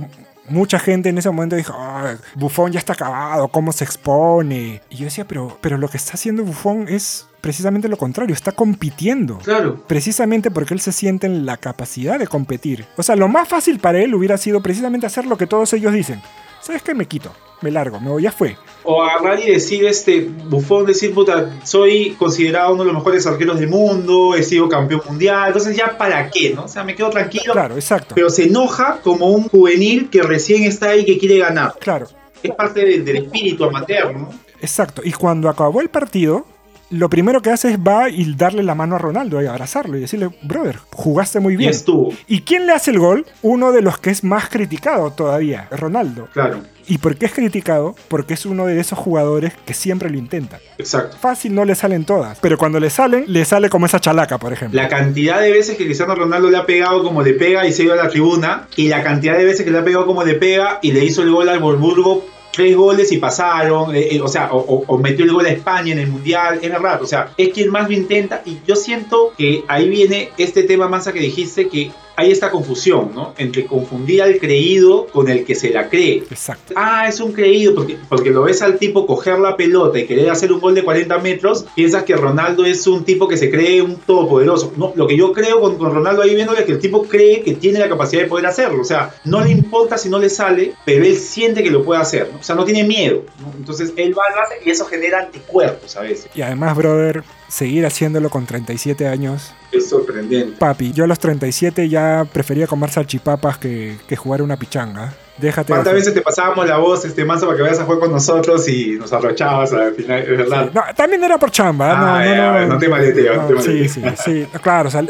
mucha gente en ese momento dijo, "Ay, Buffon ya está acabado, ¿cómo se expone? Y yo decía, pero, pero lo que está haciendo Buffon es precisamente lo contrario, está compitiendo. Claro. Precisamente porque él se siente en la capacidad de competir. O sea, lo más fácil para él hubiera sido precisamente hacer lo que todos ellos dicen. ¿Sabes qué? Me quito, me largo, me voy, ya fue. O agarrar y decir, este, bufón, decir, puta, soy considerado uno de los mejores arqueros del mundo, he sido campeón mundial, entonces ya para qué, ¿no? O sea, me quedo tranquilo. Claro, exacto. Pero se enoja como un juvenil que recién está ahí y que quiere ganar. Claro, Es parte del, del espíritu amateur, ¿no? exacto. Y cuando acabó el partido, lo primero que hace es va y darle la mano a Ronaldo y abrazarlo y decirle, brother, jugaste muy Y bien. estuvo, ¿Y quién le hace el gol? Uno de los que es más criticado todavía, Ronaldo. claro, ¿Y por qué es criticado? Porque es uno de esos jugadores que siempre lo intentan. exacto. Fácil no le salen todas, pero cuando le salen, le sale como esa chalaca, por ejemplo. La cantidad de veces que Cristiano Ronaldo le ha pegado como le pega y se iba a la tribuna, y la cantidad de veces que le ha pegado como le pega y le hizo el gol al Wolfsburgo, tres goles y pasaron, eh, eh, o sea, o, o- o metió el gol a España en el Mundial, es verdad, o sea, es quien más lo intenta, y yo siento que ahí viene este tema, Mansa, que dijiste que hay esta confusión, ¿no? Entre confundir al creído con el que se la cree. Exacto. Ah, es un creído, porque, porque lo ves al tipo coger la pelota y querer hacer un gol de 40 metros, piensas que Ronaldo es un tipo que se cree un todopoderoso. No, lo que yo creo con, con Ronaldo ahí viendo es que el tipo cree que tiene la capacidad de poder hacerlo. O sea, no le importa si no le sale, pero él siente que lo puede hacer. ¿no? O sea, no tiene miedo. ¿no? Entonces él va, hace y eso genera anticuerpos a veces. Y además, brother, seguir haciéndolo con 37 años. Es sorprendente. Papi, yo a los 37 ya prefería comer salchipapas que, que jugar una pichanga. Déjate. de- ¿Cuántas veces te pasábamos la voz, este Manso, para que vayas a jugar con nosotros y nos arrochabas al final? Es verdad. No, también era por chamba. ¿eh? Ah, ya, bueno, no te maleteo, no te sí, maleteo. sí, sí. Claro, o sea,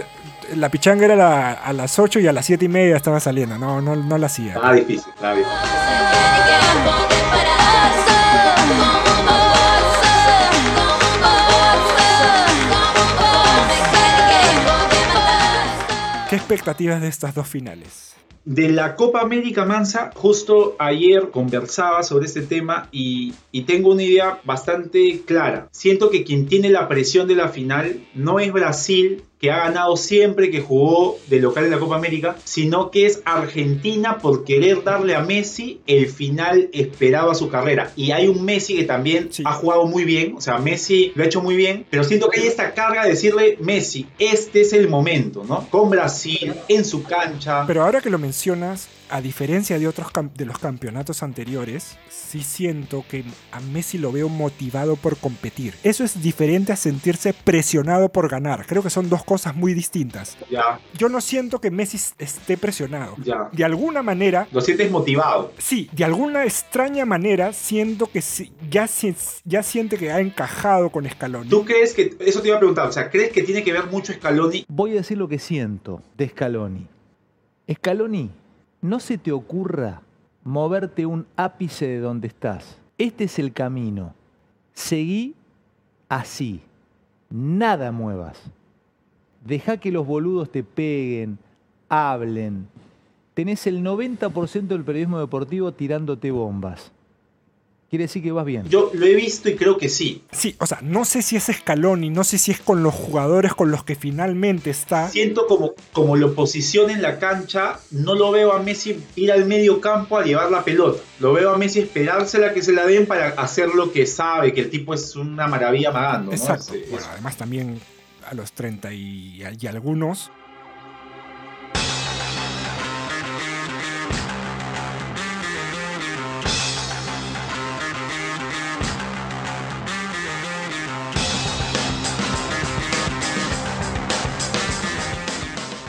la pichanga era la- a las 8 y a las 7 y media estaba saliendo. No, no, no la hacía. Ah, difícil, está difícil. Expectativas de estas dos finales? De la Copa América Mansa, justo ayer conversaba sobre este tema y, y tengo una idea bastante clara. Siento que quien tiene la presión de la final no es Brasil, que ha ganado siempre que jugó de local en la Copa América, sino que es Argentina por querer darle a Messi el final esperado a su carrera. Y hay un Messi que también Sí. ha jugado muy bien, o sea, Messi lo ha hecho muy bien, pero siento que hay esta carga de decirle, Messi, este es el momento, ¿no? Con Brasil, en su cancha. Pero ahora que lo mencionas, a diferencia de otros de los campeonatos anteriores, sí siento que a Messi lo veo motivado por competir. Eso es diferente a sentirse presionado por ganar. Creo que son dos cosas muy distintas. Ya, Yo no siento que Messi esté presionado. ya. De alguna manera, Lo sientes motivado. sí, de alguna extraña manera siento que sí- ya, ya siente que ha encajado con Scaloni. ¿Tú crees que, eso te iba a preguntar, o sea, ¿crees que tiene que ver mucho Scaloni? Voy a decir lo que siento de Scaloni. Scaloni, no se te ocurra moverte un ápice de donde estás. Este es el camino. Seguí así. Nada muevas. Deja que los boludos te peguen, hablen. Tenés el 90% del periodismo deportivo tirándote bombas. Quiere decir que vas bien. Yo lo he visto y creo que sí. Sí, o sea, no sé si es Scaloni, no sé si es con los jugadores con los que finalmente está. Siento como, como lo posiciona en la cancha, no lo veo a Messi ir al medio campo a llevar la pelota. Lo veo a Messi esperársela que se la den para hacer lo que sabe, que el tipo es una maravilla magando. ¿no? Exacto. Es- es- Bueno, además también a los 30 y, y algunos.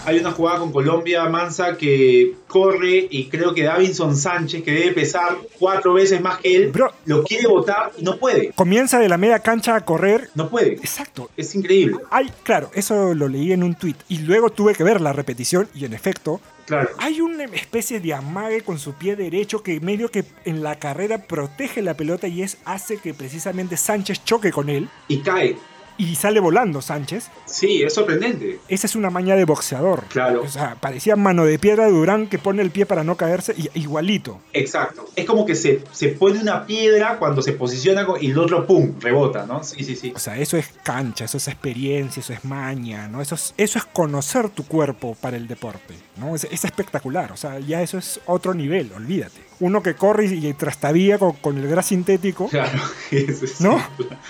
Hay una jugada con Colombia, Mansa, que corre y creo que Davinson Sánchez, que debe pesar cuatro veces más que él, Bro. lo quiere botar y no puede. Comienza de la media cancha a correr. No puede. Exacto. Es increíble. Hay, claro, eso lo leí en un tweet y luego tuve que ver la repetición y en efecto Claro. hay una especie de amague con su pie derecho que medio que en la carrera protege la pelota y es hace que precisamente Sánchez choque con él Y cae. Y sale volando Sánchez. Sí, es sorprendente. Esa es una maña de boxeador. Claro. O sea, parecía mano de piedra de Durán que pone el pie para no caerse y igualito. Exacto. Es como que se, se pone una piedra cuando se posiciona y el otro, ¡pum!, rebota, ¿no? Sí, sí, sí. O sea, eso es cancha, eso es experiencia, eso es maña, ¿no? Eso es, eso es conocer tu cuerpo para el deporte, ¿no? Es, es espectacular, o sea, ya eso es otro nivel, olvídate. Uno que corre y, y trastabilla con, con el gras sintético, Claro. Eso es- ¿no?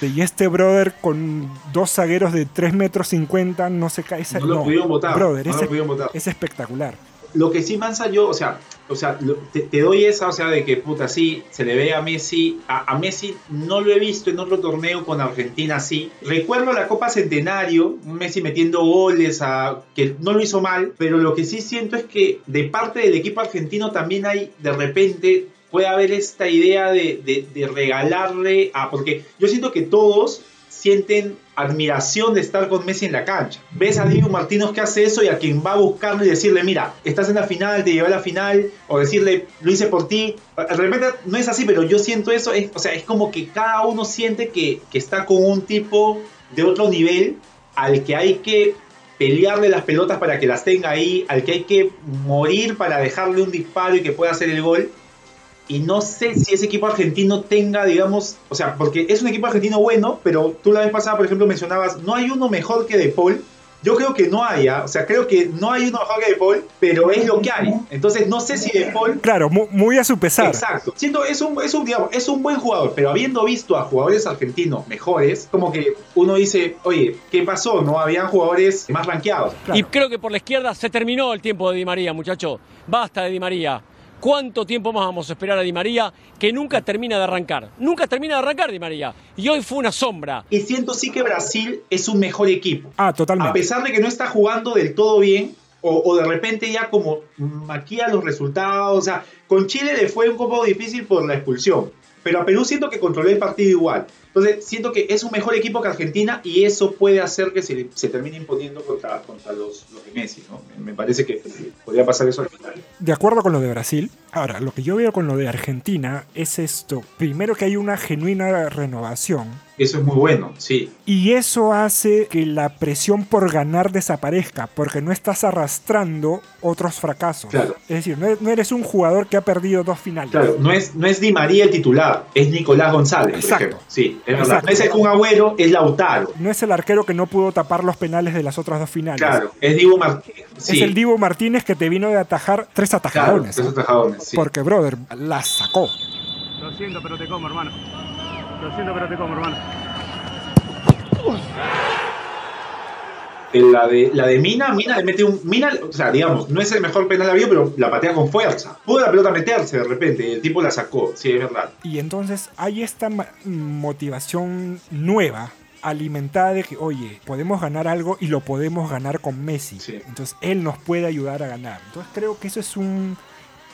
Y este brother con dos zagueros de 3 metros 50 no se cae. esa- No lo pudieron botar, Brother, no lo ese- pudieron botar. es espectacular. Lo que sí, Mansa, yo, o sea, o sea te, te doy esa, o sea, de que, puta, sí, se le ve a Messi. A, a Messi no lo he visto en otro torneo con Argentina así. Recuerdo la Copa Centenario, Messi metiendo goles, a, que no lo hizo mal, pero lo que sí siento es que de parte del equipo argentino también hay, de repente, puede haber esta idea de, de- de regalarle a... Porque yo siento que todos sienten admiración de estar con Messi en la cancha. Ves a Diego Martínez que hace eso y a quien va a buscarlo y decirle, mira, estás en la final, te llevé a la final, o decirle, lo hice por ti. De repente no es así, pero yo siento eso, es, o sea, es como que cada uno siente que, que está con un tipo de otro nivel al que hay que pelearle las pelotas para que las tenga ahí, al que hay que morir para dejarle un disparo y que pueda hacer el gol. Y no sé si ese equipo argentino tenga, digamos, o sea, porque es un equipo argentino bueno, pero tú la vez pasada, por ejemplo, mencionabas, no hay uno mejor que De Paul. Yo creo que no haya, o sea, creo que no hay uno mejor que De Paul, pero es lo que hay. Entonces, no sé si De Paul Claro, mu- muy a su pesar. Exacto. Siendo, es un, es un, digamos, es un buen jugador, pero habiendo visto a jugadores argentinos mejores, como que uno dice, oye, ¿qué pasó? No habían jugadores más rankeados. Y creo que por la izquierda se terminó el tiempo de Di María, muchacho. Basta de Di María. ¿Cuánto tiempo más vamos a esperar a Di María que nunca termina de arrancar? Nunca termina de arrancar Di María. Y hoy fue una sombra. Y siento sí que Brasil es un mejor equipo. Ah, totalmente. A pesar de que no está jugando del todo bien, o, o de repente ya como maquilla los resultados. O sea, con Chile le fue un poco difícil por la expulsión. Pero a Perú siento que controló el partido igual. Entonces siento que es un mejor equipo que Argentina y eso puede hacer que se, termine imponiendo contra, contra los, los de Messi. ¿no? Me- Me parece que podría pasar eso al final. De acuerdo con lo de Brasil. Ahora, lo que yo veo con lo de Argentina es esto. Primero que hay una genuina renovación. Eso es muy bueno, sí. Y eso hace que la presión por ganar desaparezca, porque no estás arrastrando otros fracasos. Claro. Es decir, no eres, un jugador que ha perdido dos finales. Claro, no es, no es Di María el titular, es Nicolás González, Exacto. Sí, es verdad. Exacto. No es el Kun Agüero, es Lautaro. No es el arquero que no pudo tapar los penales de las otras dos finales. Claro, es Diego Martínez. Es el Divo Martínez que te vino de atajar tres Claro, atajadones. tres atajadones, sí. Porque, brother, las sacó. Lo siento, pero te como, hermano. Lo siento, pero te como, hermano. La de, la de Mina, Mina le mete un. Mina, o sea, digamos, no es el mejor penal habido, pero la patea con fuerza. Pudo la pelota meterse de repente el tipo la sacó, sí, es verdad. Y entonces hay esta motivación nueva alimentada de que, oye, podemos ganar algo y lo podemos ganar con Messi. Entonces él nos puede ayudar a ganar. Entonces creo que eso es un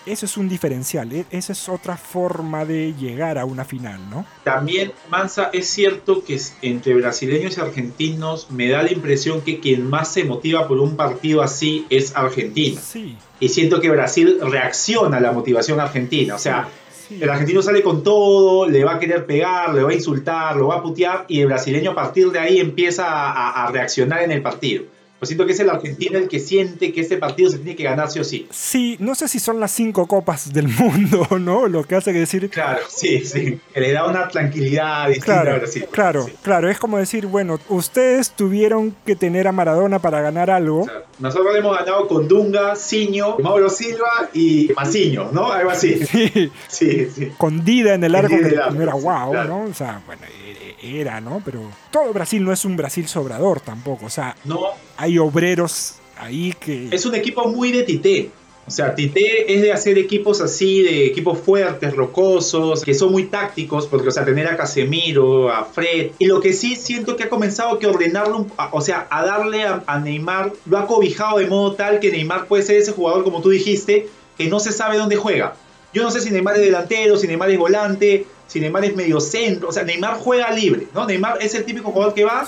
eso es un diferencial, e- esa es otra forma de llegar a una final, ¿no? También, Mansa, es cierto que entre brasileños y argentinos me da la impresión que quien más se motiva por un partido así es Argentina. Sí. Y siento que Brasil reacciona a la motivación argentina. O sea, el argentino sale con todo, le va a querer pegar, le va a insultar, lo va a putear, y el brasileño a partir de ahí empieza a- a reaccionar en el partido. Pues siento que es el argentino el que siente que este partido se tiene que ganar sí o sí. Sí, no sé si son las cinco copas del mundo, ¿no? Lo que hace que decir... Claro, sí, sí. Que le da una tranquilidad distinta a Claro, Brasil. claro, claro, es como decir, bueno, ustedes tuvieron que tener a Maradona para ganar algo. Nosotros le hemos ganado con Dunga, Ciño, Mauro Silva y Maciño, ¿no? Algo así. Sí. Sí, sí. Con Dida en el arco, Dida en que el arco, no era wow, claro. ¿no? O sea, bueno, e- era, ¿no? Pero todo Brasil no es un Brasil sobrador tampoco, o sea, No. hay obreros ahí que... Es un equipo muy de Tite. O sea, Tite es de hacer equipos así, de equipos fuertes, rocosos, que son muy tácticos, porque, o sea, tener a Casemiro, a Fred. Y lo que sí siento que ha comenzado que ordenarlo, o sea, a darle a, a Neymar, lo ha cobijado de modo tal que Neymar puede ser ese jugador, como tú dijiste, que no se sabe dónde juega. Yo no sé si Neymar es delantero, si Neymar es volante, si Neymar es medio centro. O sea, Neymar juega libre, ¿no? Neymar es el típico jugador que va,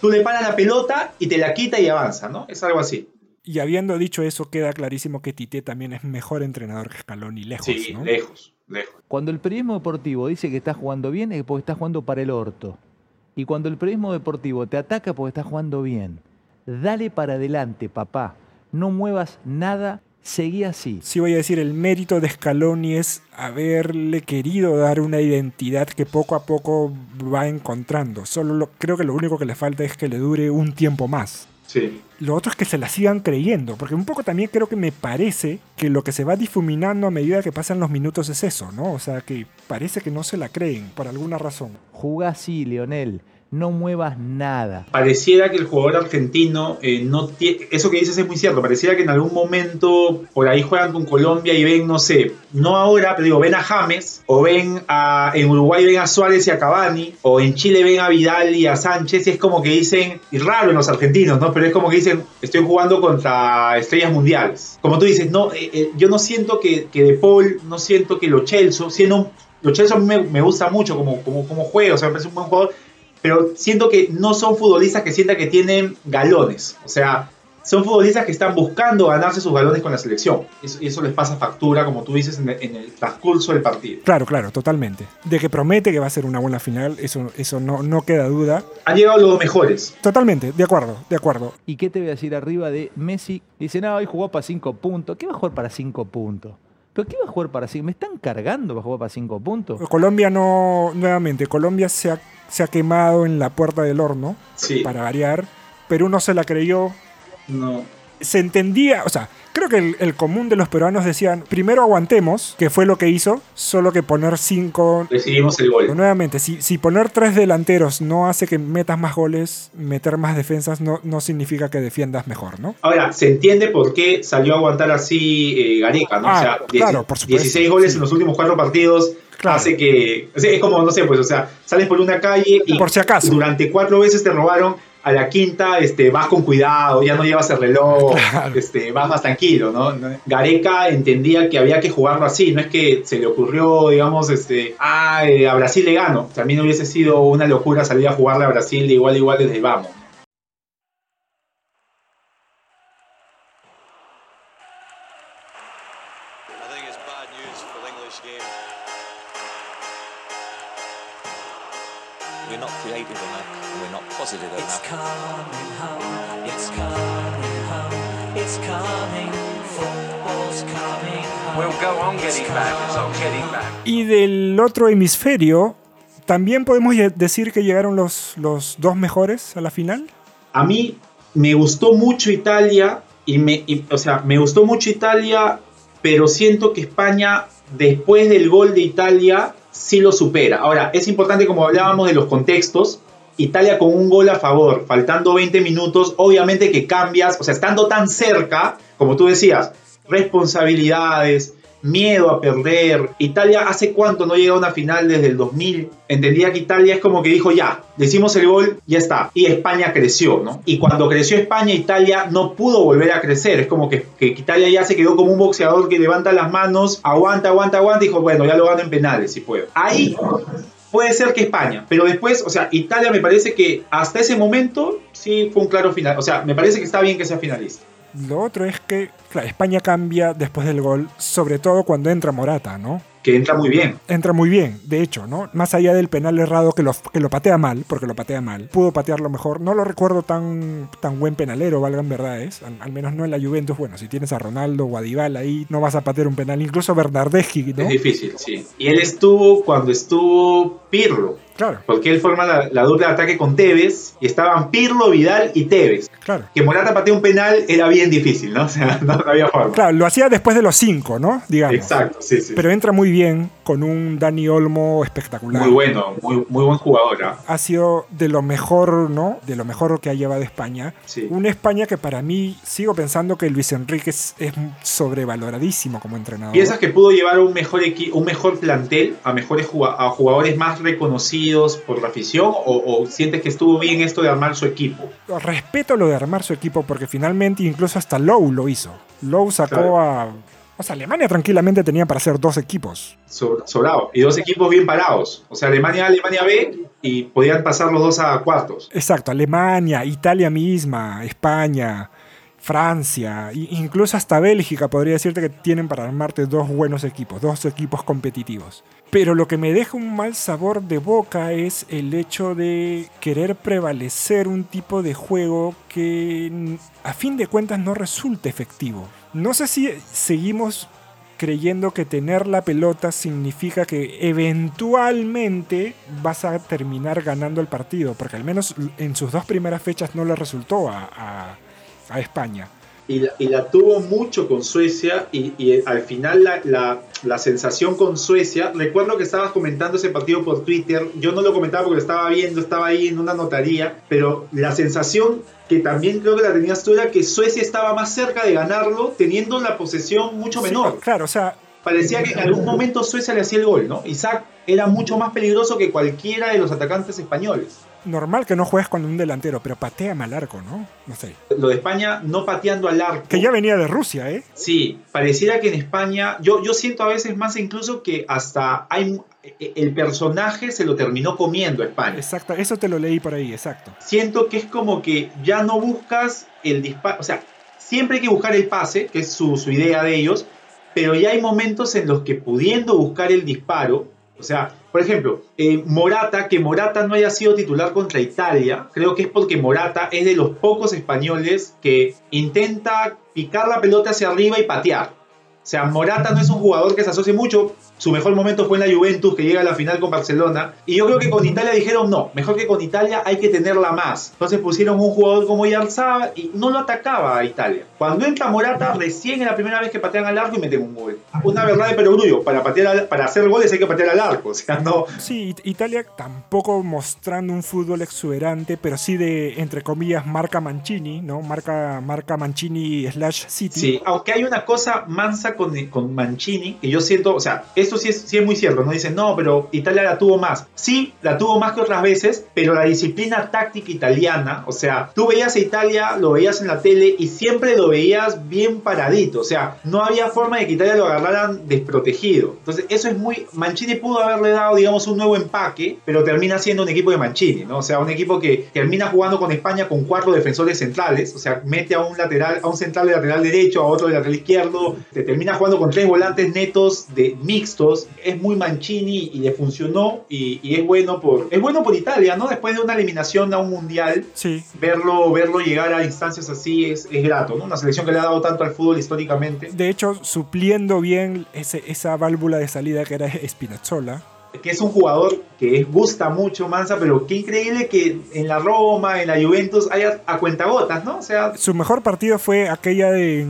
tú le paras la pelota y te la quita y avanza, ¿no? Es algo así. Y habiendo dicho eso, queda clarísimo que Tite también es mejor entrenador que Scaloni, lejos, Sí, ¿no? lejos, lejos. Cuando el periodismo deportivo dice que estás jugando bien es porque estás jugando para el orto. Y cuando el periodismo deportivo te ataca porque estás jugando bien. Dale para adelante, papá. No muevas nada, seguí así. Sí voy a decir, el mérito de Scaloni es haberle querido dar una identidad que poco a poco va encontrando. Solo lo- creo que lo único que le falta es que le dure un tiempo más. Sí. Lo otro es que se la sigan creyendo, porque un poco también creo que me parece que lo que se va difuminando a medida que pasan los minutos es eso, ¿no? O sea, que parece que no se la creen por alguna razón. Jugá así, Leonel. No muevas nada. Pareciera que el jugador argentino eh, no tiene. Eso que dices es muy cierto. Pareciera que en algún momento por ahí juegan con Colombia y ven, no sé, no ahora, pero digo, ven a James, o ven a. En Uruguay ven a Suárez y a Cavani, o en Chile ven a Vidal y a Sánchez, y es como que dicen. Y raro en los argentinos, ¿no? Pero es como que dicen, estoy jugando contra estrellas mundiales. Como tú dices, no, eh, eh, yo no siento que, que De Paul, no siento que Lo Celso, siendo. Lo Celso a mí me, me gusta mucho como, como, como juega, o sea, me parece un buen jugador pero siento que no son futbolistas que sientan que tienen galones. O sea, son futbolistas que están buscando ganarse sus galones con la selección. Eso, y eso les pasa factura, como tú dices, en el, en el transcurso del partido. Claro, claro, totalmente. De que promete que va a ser una buena final, eso, eso no, no queda duda. Han llegado los mejores. Totalmente, de acuerdo, de acuerdo. ¿Y qué te voy a decir arriba de Messi? Dice, no, hoy jugó para 5 puntos. ¿Qué va a jugar para 5 puntos? ¿Pero qué va a jugar para 5? ¿Me están cargando para jugar para 5 puntos? Colombia no, nuevamente, Colombia se ha, se ha quemado en la puerta del horno, Sí. para variar. Perú no se la creyó, No. se entendía, o sea, creo que el, el común de los peruanos decían, primero aguantemos, que fue lo que hizo, solo que poner cinco... Recibimos el gol. Nuevamente, si, si poner tres delanteros no hace que metas más goles, meter más defensas no, no significa que defiendas mejor, ¿no? Ahora, se entiende por qué salió a aguantar así eh, Gareca, ¿no? Ah, o sea, claro, por supuesto, 16 goles sí. en los últimos cuatro partidos Claro. hace que. o sea, es como, no sé, pues, o sea, sales por una calle y Por si acaso. durante cuatro veces te robaron. A la quinta, este, vas con cuidado, ya no llevas el reloj, Claro. este, vas más tranquilo, ¿no? Gareca entendía que había que jugarlo así, no es que se le ocurrió, digamos, este, ah, eh, a Brasil le gano. También hubiese sido una locura salir a jugarle a Brasil de igual a igual desde el vamos. Del otro hemisferio, también podemos decir que llegaron los, los dos mejores a la final. A mí me gustó mucho Italia y me, o sea, me gustó mucho Italia, pero siento que España después del gol de Italia sí lo supera. Ahora, es importante como hablábamos de los contextos, Italia con un gol a favor, faltando 20 minutos, obviamente que cambias, o sea, estando tan cerca, como tú decías, responsabilidades, miedo a perder. Italia hace cuánto no llega a una final desde el 2000. Entendía que Italia es como que dijo ya, decimos el gol, ya está. Y España creció, ¿no? Y cuando creció España, Italia no pudo volver a crecer. Es como que, que Italia ya se quedó como un boxeador que levanta las manos, aguanta, aguanta, aguanta y dijo, bueno, ya lo gano en penales si puedo. Ahí puede ser que España, pero después, o sea, Italia me parece que hasta ese momento sí fue un claro final. O sea, me parece que está bien que sea finalista. Lo otro es que claro, España cambia después del gol, sobre todo cuando entra Morata, ¿no? Que entra muy bien. Entra muy bien, de hecho, ¿no? Más allá del penal errado que lo, que lo patea mal, porque lo patea mal, pudo patearlo mejor. No lo recuerdo tan, tan buen penalero, valgan verdades. Al, al menos no en la Juventus. Bueno, si tienes a Ronaldo o a Dybala ahí, no vas a patear un penal. Incluso Bernardeschi, ¿no? Es difícil, sí. Y él estuvo cuando estuvo Pirlo. Claro, Porque él forma la, la dupla de ataque con Tevez y estaban Pirlo, Vidal y Tevez. claro. Que Morata patee un penal era bien difícil, ¿no? O sea, no, no había forma. Claro, lo hacía después de los cinco, ¿no? Digamos. Exacto, sí, sí. Pero entra muy bien con un Dani Olmo espectacular. Muy bueno, muy, muy buen jugador. ¿ah? ha sido de lo mejor, ¿no? De lo mejor que ha llevado España. Sí. Una España que para mí sigo pensando que Luis Enrique es, es sobrevaloradísimo como entrenador. ¿Piensas que pudo llevar un mejor, un mejor plantel a mejores a jugadores más reconocidos por la afición? O, o sientes que estuvo bien esto de armar su equipo? Respeto lo de armar su equipo porque finalmente incluso hasta Lowe lo hizo. Lowe sacó Claro. a... O sea, Alemania tranquilamente tenía para hacer dos equipos. So- Sobrado. Y dos equipos bien parados. O sea, Alemania A, Alemania B y podían pasar los dos a cuartos. Exacto, Alemania, Italia misma, España, Francia, e incluso hasta Bélgica podría decirte que tienen para armarte dos buenos equipos, dos equipos competitivos. Pero lo que me deja un mal sabor de boca es el hecho de querer prevalecer un tipo de juego que a fin de cuentas no resulta efectivo. No sé si seguimos creyendo que tener la pelota significa que eventualmente vas a terminar ganando el partido, porque al menos en sus dos primeras fechas no le resultó a- a España. Y la, y la tuvo mucho con Suecia y, y al final la, la- la sensación con Suecia, recuerdo que estabas comentando ese partido por Twitter, yo no lo comentaba porque lo estaba viendo, estaba ahí en una notaría, pero la sensación que también creo que la tenías tú era que Suecia estaba más cerca de ganarlo teniendo la posesión mucho Sí, menor. claro, o sea, Parecía que en algún momento Suecia le hacía el gol, ¿no? Isaac era mucho más peligroso que cualquiera de los atacantes españoles. Normal que no juegues con un delantero, pero patea mal arco, ¿no? No sé. Lo de España no pateando al arco. Que ya venía de Rusia, ¿eh? Sí, pareciera que en España, yo, yo siento a veces más incluso que hasta hay el personaje se lo terminó comiendo a España. Exacto, eso te lo leí por ahí, exacto. Siento que es como que ya no buscas el disparo, o sea, siempre hay que buscar el pase, que es su, su idea de ellos, pero ya hay momentos en los que pudiendo buscar el disparo, o sea, por ejemplo, eh, Morata, que Morata no haya sido titular contra Italia, creo que es porque Morata es de los pocos españoles que intenta picar la pelota hacia arriba y patear. O sea, Morata no es un jugador que se asocie mucho. Su mejor momento fue en la Juventus, que llega a la final con Barcelona. Y yo creo que con Italia dijeron, no, mejor que con Italia hay que tenerla más. Entonces pusieron un jugador como Yarzaba y no lo atacaba a Italia. Cuando entra Morata, recién es la primera vez que patean al arco y meten un gol. Una verdad de perogrullo, para, patear al- para hacer goles hay que patear al arco. O sea, no... Sí, It- Italia tampoco mostrando un fútbol exuberante, pero sí de, entre comillas, marca Mancini, ¿no? Marca, marca Mancini slash City. Sí, aunque hay una cosa mansa con, con Mancini, que yo siento, o sea, esto sí es, sí es muy cierto, no dicen, no, pero Italia la tuvo más. Sí, la tuvo más que otras veces, pero la disciplina táctica italiana, o sea, tú veías a Italia, lo veías en la tele y siempre lo veías bien paradito, o sea, no había forma de que Italia lo agarraran desprotegido. Entonces, eso es muy, Mancini pudo haberle dado, digamos, un nuevo empaque, pero termina siendo un equipo de Mancini, ¿no? O sea, un equipo que termina jugando con España con cuatro defensores centrales, o sea, mete a un lateral, a un central de lateral derecho, a otro de lateral izquierdo, te termina jugando con tres volantes netos de mixtos, es muy Mancini y le funcionó y, y es bueno por es bueno por Italia, ¿no? Después de una eliminación a un mundial, Sí. verlo verlo llegar a instancias así es, es grato, ¿no? Una selección que le ha dado tanto al fútbol históricamente. De hecho, supliendo bien ese- esa válvula de salida que era Spinazzola. que es un jugador que gusta mucho Mansa, pero qué increíble que en la Roma, en la Juventus haya a cuentagotas, ¿no? O sea, Su mejor partido fue aquella de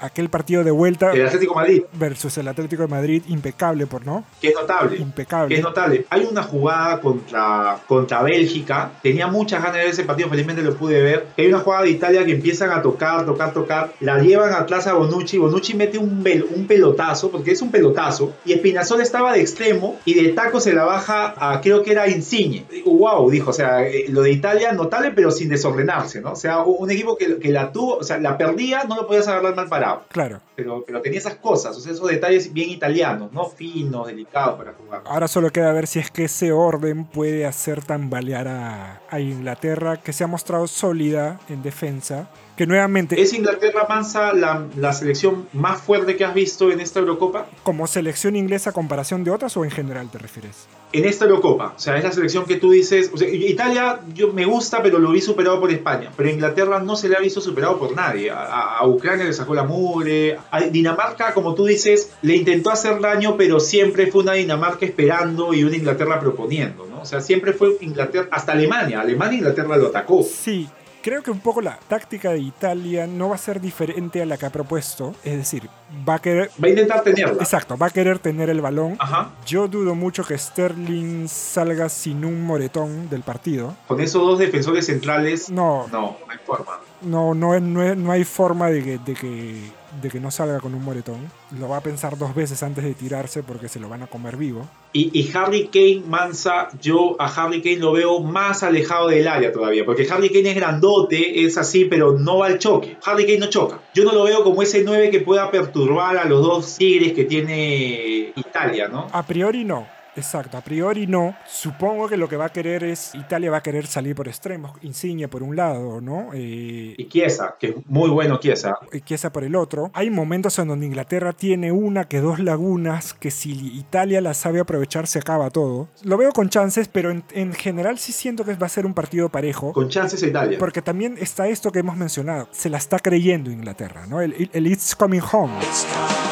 aquel partido de vuelta el Atlético Madrid, versus el Atlético de Madrid, impecable por no. que es notable. Impecable. que es notable. Hay una jugada contra, contra Bélgica. Tenía muchas ganas de ver ese partido, felizmente lo pude ver. Hay una jugada de Italia que empiezan a tocar, tocar, tocar. La llevan atrás a Bonucci. Bonucci mete un, un pelotazo, porque es un pelotazo. Y Espinazzola estaba de extremo y de taco se la baja a, creo que era Insigne. Wow, dijo. O sea, eh, lo de Italia notable, pero sin desordenarse, ¿no? O sea, un equipo que, que la tuvo, o sea, la perdía, no lo podías agarrar mal parado. Claro. Pero, pero tenía esas cosas, o sea, esos detalles bien italianos, ¿no? Finos, delicados para jugar. Ahora solo queda ver si es que ese orden puede hacer tambalear a, a Inglaterra, que se ha mostrado sólida en defensa. Que nuevamente, ¿Es Inglaterra Mansa la, la selección más fuerte que has visto en esta Eurocopa? como selección inglesa a comparación de otras o en general te refieres? En esta Eurocopa, o sea, es la selección que tú dices, o sea, Italia yo me gusta, pero lo vi superado por España, pero Inglaterra no se le ha visto superado por nadie. A, Ucrania le sacó la mugre, a Dinamarca, como tú dices, le intentó hacer daño, pero siempre fue una Dinamarca esperando y una Inglaterra proponiendo, ¿no? O sea, siempre fue Inglaterra, hasta Alemania, Alemania Inglaterra lo atacó. Sí, creo que un poco la táctica de Italia no va a ser diferente a la que ha propuesto. Es decir, va a querer... Va a intentar tenerla. Exacto, va a querer tener el balón. Ajá. Yo dudo mucho que Sterling salga sin un moretón del partido. Con esos dos defensores centrales, No, no, no hay forma. no, no, no, no hay forma de que, de, que, de que no salga con un moretón. Lo va a pensar dos veces antes de tirarse porque se lo van a comer vivo. Y, y Harry Kane, Mansa, yo a Harry Kane lo veo más alejado del área todavía, porque Harry Kane es grandote, es así, pero no va al choque. Harry Kane no choca. Yo no lo veo como ese 9 que pueda perturbar a los dos tigres que tiene Italia, ¿no? A priori no. Exacto, a priori no. Supongo que lo que va a querer es. Italia va a querer salir por extremos. Insigne por un lado, ¿no? Eh, Y Chiesa, que es muy bueno Chiesa. y Chiesa por el otro. Hay momentos en donde Inglaterra tiene una que dos lagunas que si Italia las sabe aprovechar se acaba todo. Lo veo con chances, pero en, en general sí siento que va a ser un partido parejo. Con chances Italia. Porque también está esto que hemos mencionado. Se la está creyendo Inglaterra, ¿no? El, el It's Coming Home. It's coming,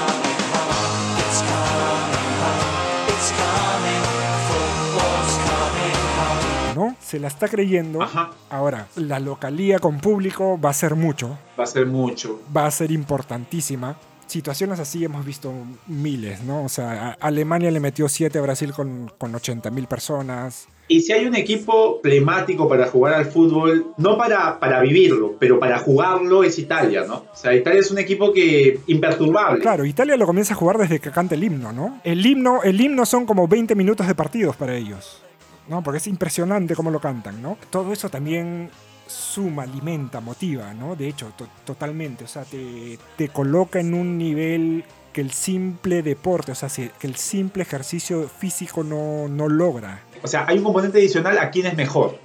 Se la está creyendo. Ajá. Ahora, la localía con público va a ser mucho. Va a ser mucho. va a ser importantísima. Situaciones así hemos visto miles, ¿no? O sea, Alemania le metió 7 a Brasil con, con 80 mil personas. Y si hay un equipo emblemático para jugar al fútbol, no para, para vivirlo, pero para jugarlo es Italia, ¿no? O sea, Italia es un equipo que imperturbable. Claro, Italia lo comienza a jugar desde que canta el himno, ¿no? El himno, el himno son como 20 minutos de partidos para ellos. ¿No? Porque es impresionante cómo lo cantan, ¿no? Todo eso también suma, alimenta, motiva, ¿no? De hecho, to- totalmente, o sea, te, te coloca en un nivel que el simple deporte, o sea, que el simple ejercicio físico no, no logra. O sea, hay un componente adicional a quién es mejor.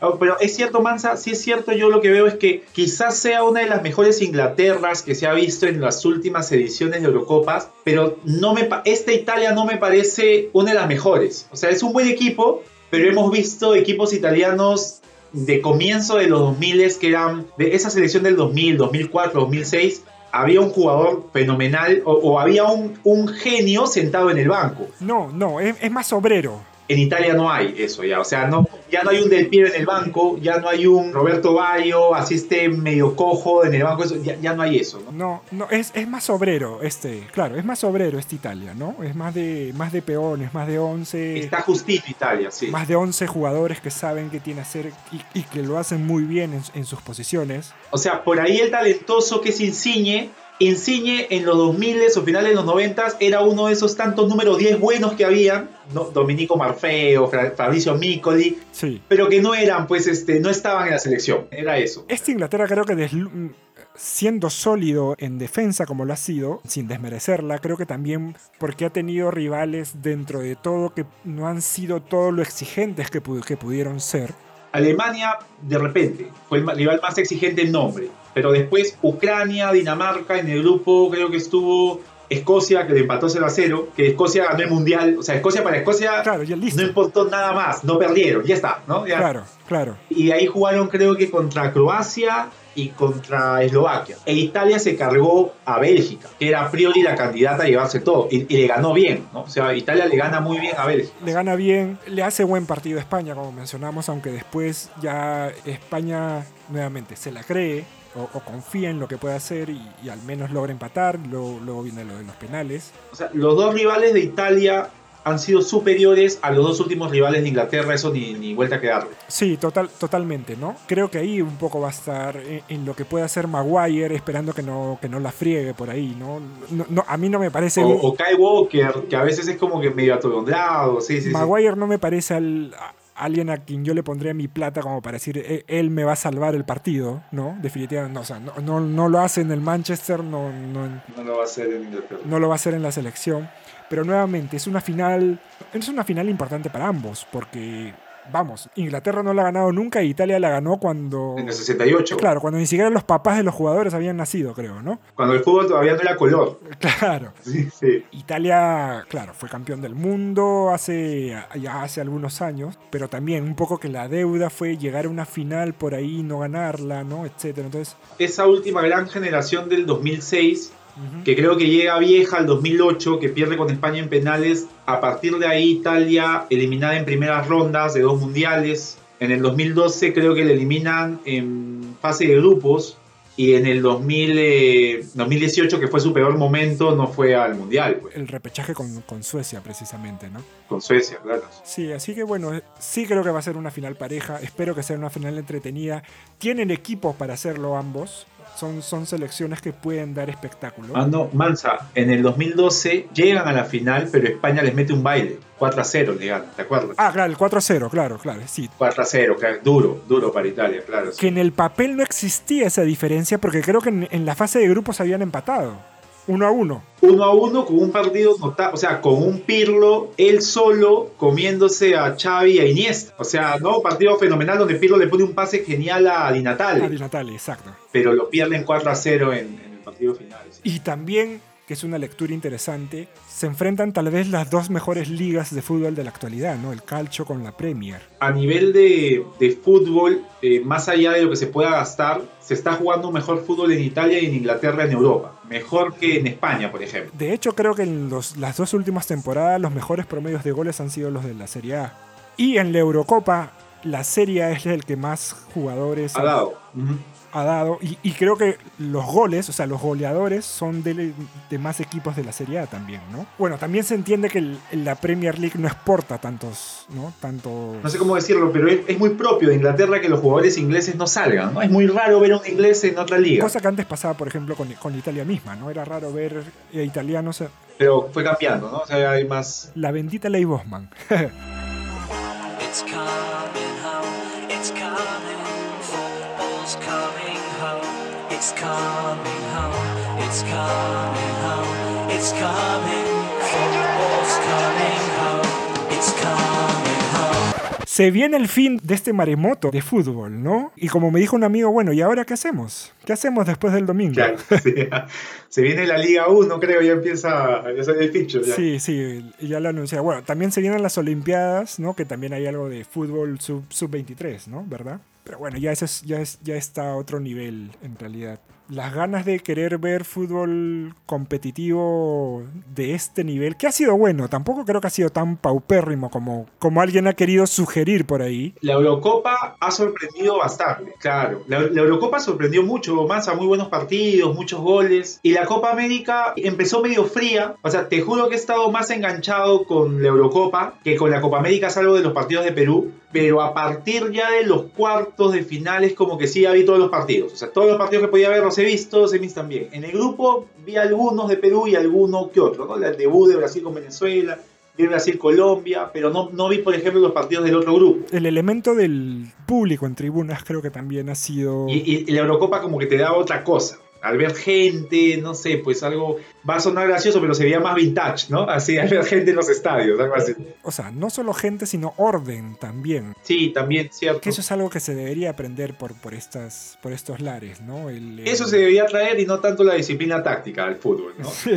Oh, Pero es cierto, Mansa, sí es cierto, yo lo que veo es que quizás sea una de las mejores Inglaterras que se ha visto en las últimas ediciones de Eurocopas, pero no me, esta Italia no me parece una de las mejores. O sea, es un buen equipo, pero hemos visto equipos italianos de comienzo de los 2000 que eran de esa selección del 2000, 2004, 2006. Había un jugador fenomenal o, había un, un genio sentado en el banco. No, no, es, es más obrero. En Italia no hay eso ya, o sea, no, ya no hay un Del Piero en el banco, ya no hay un Roberto Bayo, así esté medio cojo en el banco, eso, ya, ya no hay eso, ¿no? No, no, es, es más obrero este, claro, es más obrero esta Italia, ¿no? Es más de, más de peones, más de 11... Está justito Italia, sí. Más de 11 jugadores que saben qué tiene que hacer y, y que lo hacen muy bien en, en sus posiciones. O sea, por ahí el talentoso que es Insigne, Insigne en los 2000 o finales de los 90 era uno de esos tantos número 10 buenos que había, ¿no? Dominico Marfeo, Fabrizio Micoli, Sí. pero que no eran, pues, este, no estaban en la selección, era eso. Esta Inglaterra creo que siendo sólido en defensa como lo ha sido, sin desmerecerla, creo que también porque ha tenido rivales dentro de todo que no han sido todo lo exigentes que, pu- que pudieron ser. Alemania, de repente, fue el rival más exigente en nombre. Pero después Ucrania, Dinamarca, en el grupo creo que estuvo Escocia, que le empató 0 a 0, que Escocia ganó el Mundial. O sea, Escocia para Escocia no importó nada más, no perdieron, ya está, ¿no? Ya. Claro, claro. Y ahí jugaron creo que contra Croacia y contra Eslovaquia. E Italia se cargó a Bélgica, que era a priori la candidata a llevarse todo. Y, y le ganó bien, ¿no? O sea, Italia le gana muy bien a Bélgica. Le gana bien, le hace buen partido a España, como mencionamos, aunque después ya España nuevamente se la cree o, o confía en lo que puede hacer y, y al menos logra empatar. Luego, luego viene lo de los penales. O sea, los dos rivales de Italia han sido superiores a los dos últimos rivales de Inglaterra, eso ni, ni vuelta que darle. Sí, total, totalmente, ¿no? Creo que ahí un poco va a estar en, en lo que puede hacer Maguire, esperando que no, que no la friegue por ahí, ¿no? No- no, a mí no me parece... O, o Kai Walker, que a veces es como que medio atolondrado, sí, sí, sí. Maguire no me parece al, a- alguien a quien yo le pondría mi plata como para decir, "Eh, él me va a salvar el partido, ¿no? Definitivamente, no, o sea, no, no, no lo hace en el Manchester, no, no, No lo va a hacer en Inglaterra. no lo va a hacer en la selección. Pero nuevamente, es una final, es una final importante para ambos, porque, vamos, Inglaterra no la ha ganado nunca y Italia la ganó cuando... En el 68. Claro, cuando ni siquiera los papás de los jugadores habían nacido, creo, ¿no? Cuando el fútbol todavía no era color. Claro. Sí, sí. Italia, claro, fue campeón del mundo hace, ya hace algunos años, pero también un poco que la deuda fue llegar a una final por ahí y no ganarla, ¿no? Etcétera. Entonces, Esa última gran generación del 2006, que creo que llega vieja al 2008, que pierde con España en penales, a partir de ahí Italia eliminada en primeras rondas de dos mundiales. En el 2012 creo que le eliminan en fase de grupos. Y en el 2000, eh, 2018, que fue su peor momento, no fue al mundial, pues, el repechaje con, con Suecia, precisamente, ¿no? con Suecia, claro. Sí, así que bueno, eh, sí creo que va a ser una final pareja. Espero que sea una final entretenida. Tienen equipos para hacerlo ambos. Son, son selecciones que pueden dar espectáculo. Ah, no, Mansa, en el 2012 llegan a la final, pero España les mete un baile. 4 a 0 le ganan, ¿te acuerdas? Ah, claro, el 4-0, claro, claro, sí. 4 a 0, claro, duro, duro para Italia, claro. sí. Que en el papel no existía esa diferencia porque creo que en, en la fase de grupos habían empatado. Uno a uno. Uno a uno con un partido notable, o sea, con un Pirlo, él solo comiéndose a Xavi y a Iniesta. O sea, ¿no? Partido fenomenal donde Pirlo le pone un pase genial a Di Natale, Ah, Di Natale, exacto. pero lo pierden 4 a 0 en, en el partido final. sí. Y también, que es una lectura interesante, se enfrentan tal vez las dos mejores ligas de fútbol de la actualidad, ¿no? El calcio con la Premier. A nivel de, de fútbol, eh, más allá de lo que se pueda gastar, se está jugando mejor fútbol en Italia y en Inglaterra en Europa. Mejor que en España, por ejemplo. De hecho, creo que en los- las dos últimas temporadas los mejores promedios de goles han sido los de la Serie A. Y en la Eurocopa, la Serie A es el que más jugadores Ha dado. Ha dado. Y, y creo que los goles, o sea, los goleadores son de, de más equipos de la Serie A también, ¿no? Bueno, también se entiende que el- la Premier League no exporta tantos, ¿no? Tanto... No sé cómo decirlo, pero es, es muy propio de Inglaterra que los jugadores ingleses no salgan, ¿no? Es muy raro ver a un inglés en otra liga. Cosa que antes pasaba, por ejemplo, con, con Italia misma, ¿no? Era raro ver eh, italianos... eh, Pero fue cambiando, ¿no? O sea, hay más... La bendita ley Bosman. It's It's coming home. It's coming. Football's coming home. It's coming home. It's coming home. It's coming. Football's coming home. It's coming home. Se viene el fin de este maremoto de fútbol, ¿no? Y como me dijo un amigo, bueno, ¿y ahora qué hacemos? ¿Qué hacemos después del domingo? Claro, sí. Se viene la Liga 1, creo, ya empieza, ya sale el ficho. Ya. Sí, sí, ya lo anuncié. Bueno, también se vienen las Olimpiadas, ¿no? Que también hay algo de fútbol sub- sub-23, ¿no? ¿Verdad? Pero bueno, ya, eso es, ya, es, ya está a otro nivel, en realidad. Las ganas de querer ver fútbol competitivo de este nivel, que ha sido bueno, tampoco creo que ha sido tan paupérrimo como, como alguien ha querido sugerir por ahí. La Eurocopa ha sorprendido bastante, claro. La, la Eurocopa sorprendió mucho, más a muy buenos partidos, muchos goles. Y la Copa América empezó medio fría. O sea, te juro que he estado más enganchado con la Eurocopa que con la Copa América, salvo de los partidos de Perú. Pero a partir ya de los cuartos de finales, como que sí ya vi todos los partidos. O sea, todos los partidos que podía ver los he visto, semis también. En el grupo vi algunos de Perú y alguno que otro, ¿no? El debut de Brasil con Venezuela, vi Brasil-Colombia, pero no, no vi, por ejemplo, los partidos del otro grupo. El elemento del público en tribunas creo que también ha sido... Y, y- y la Eurocopa como que te da otra cosa. Al ver gente, no sé, pues algo va a sonar gracioso, pero se veía más vintage, ¿no? Así, al ver gente en los estadios, algo así. O sea, no solo gente, sino orden también. Sí, también, cierto. Que eso es algo que se debería aprender por, por, estas, por estos lares, ¿no? El, el- Eso se debería traer y no tanto la disciplina táctica del fútbol, ¿no? Sí,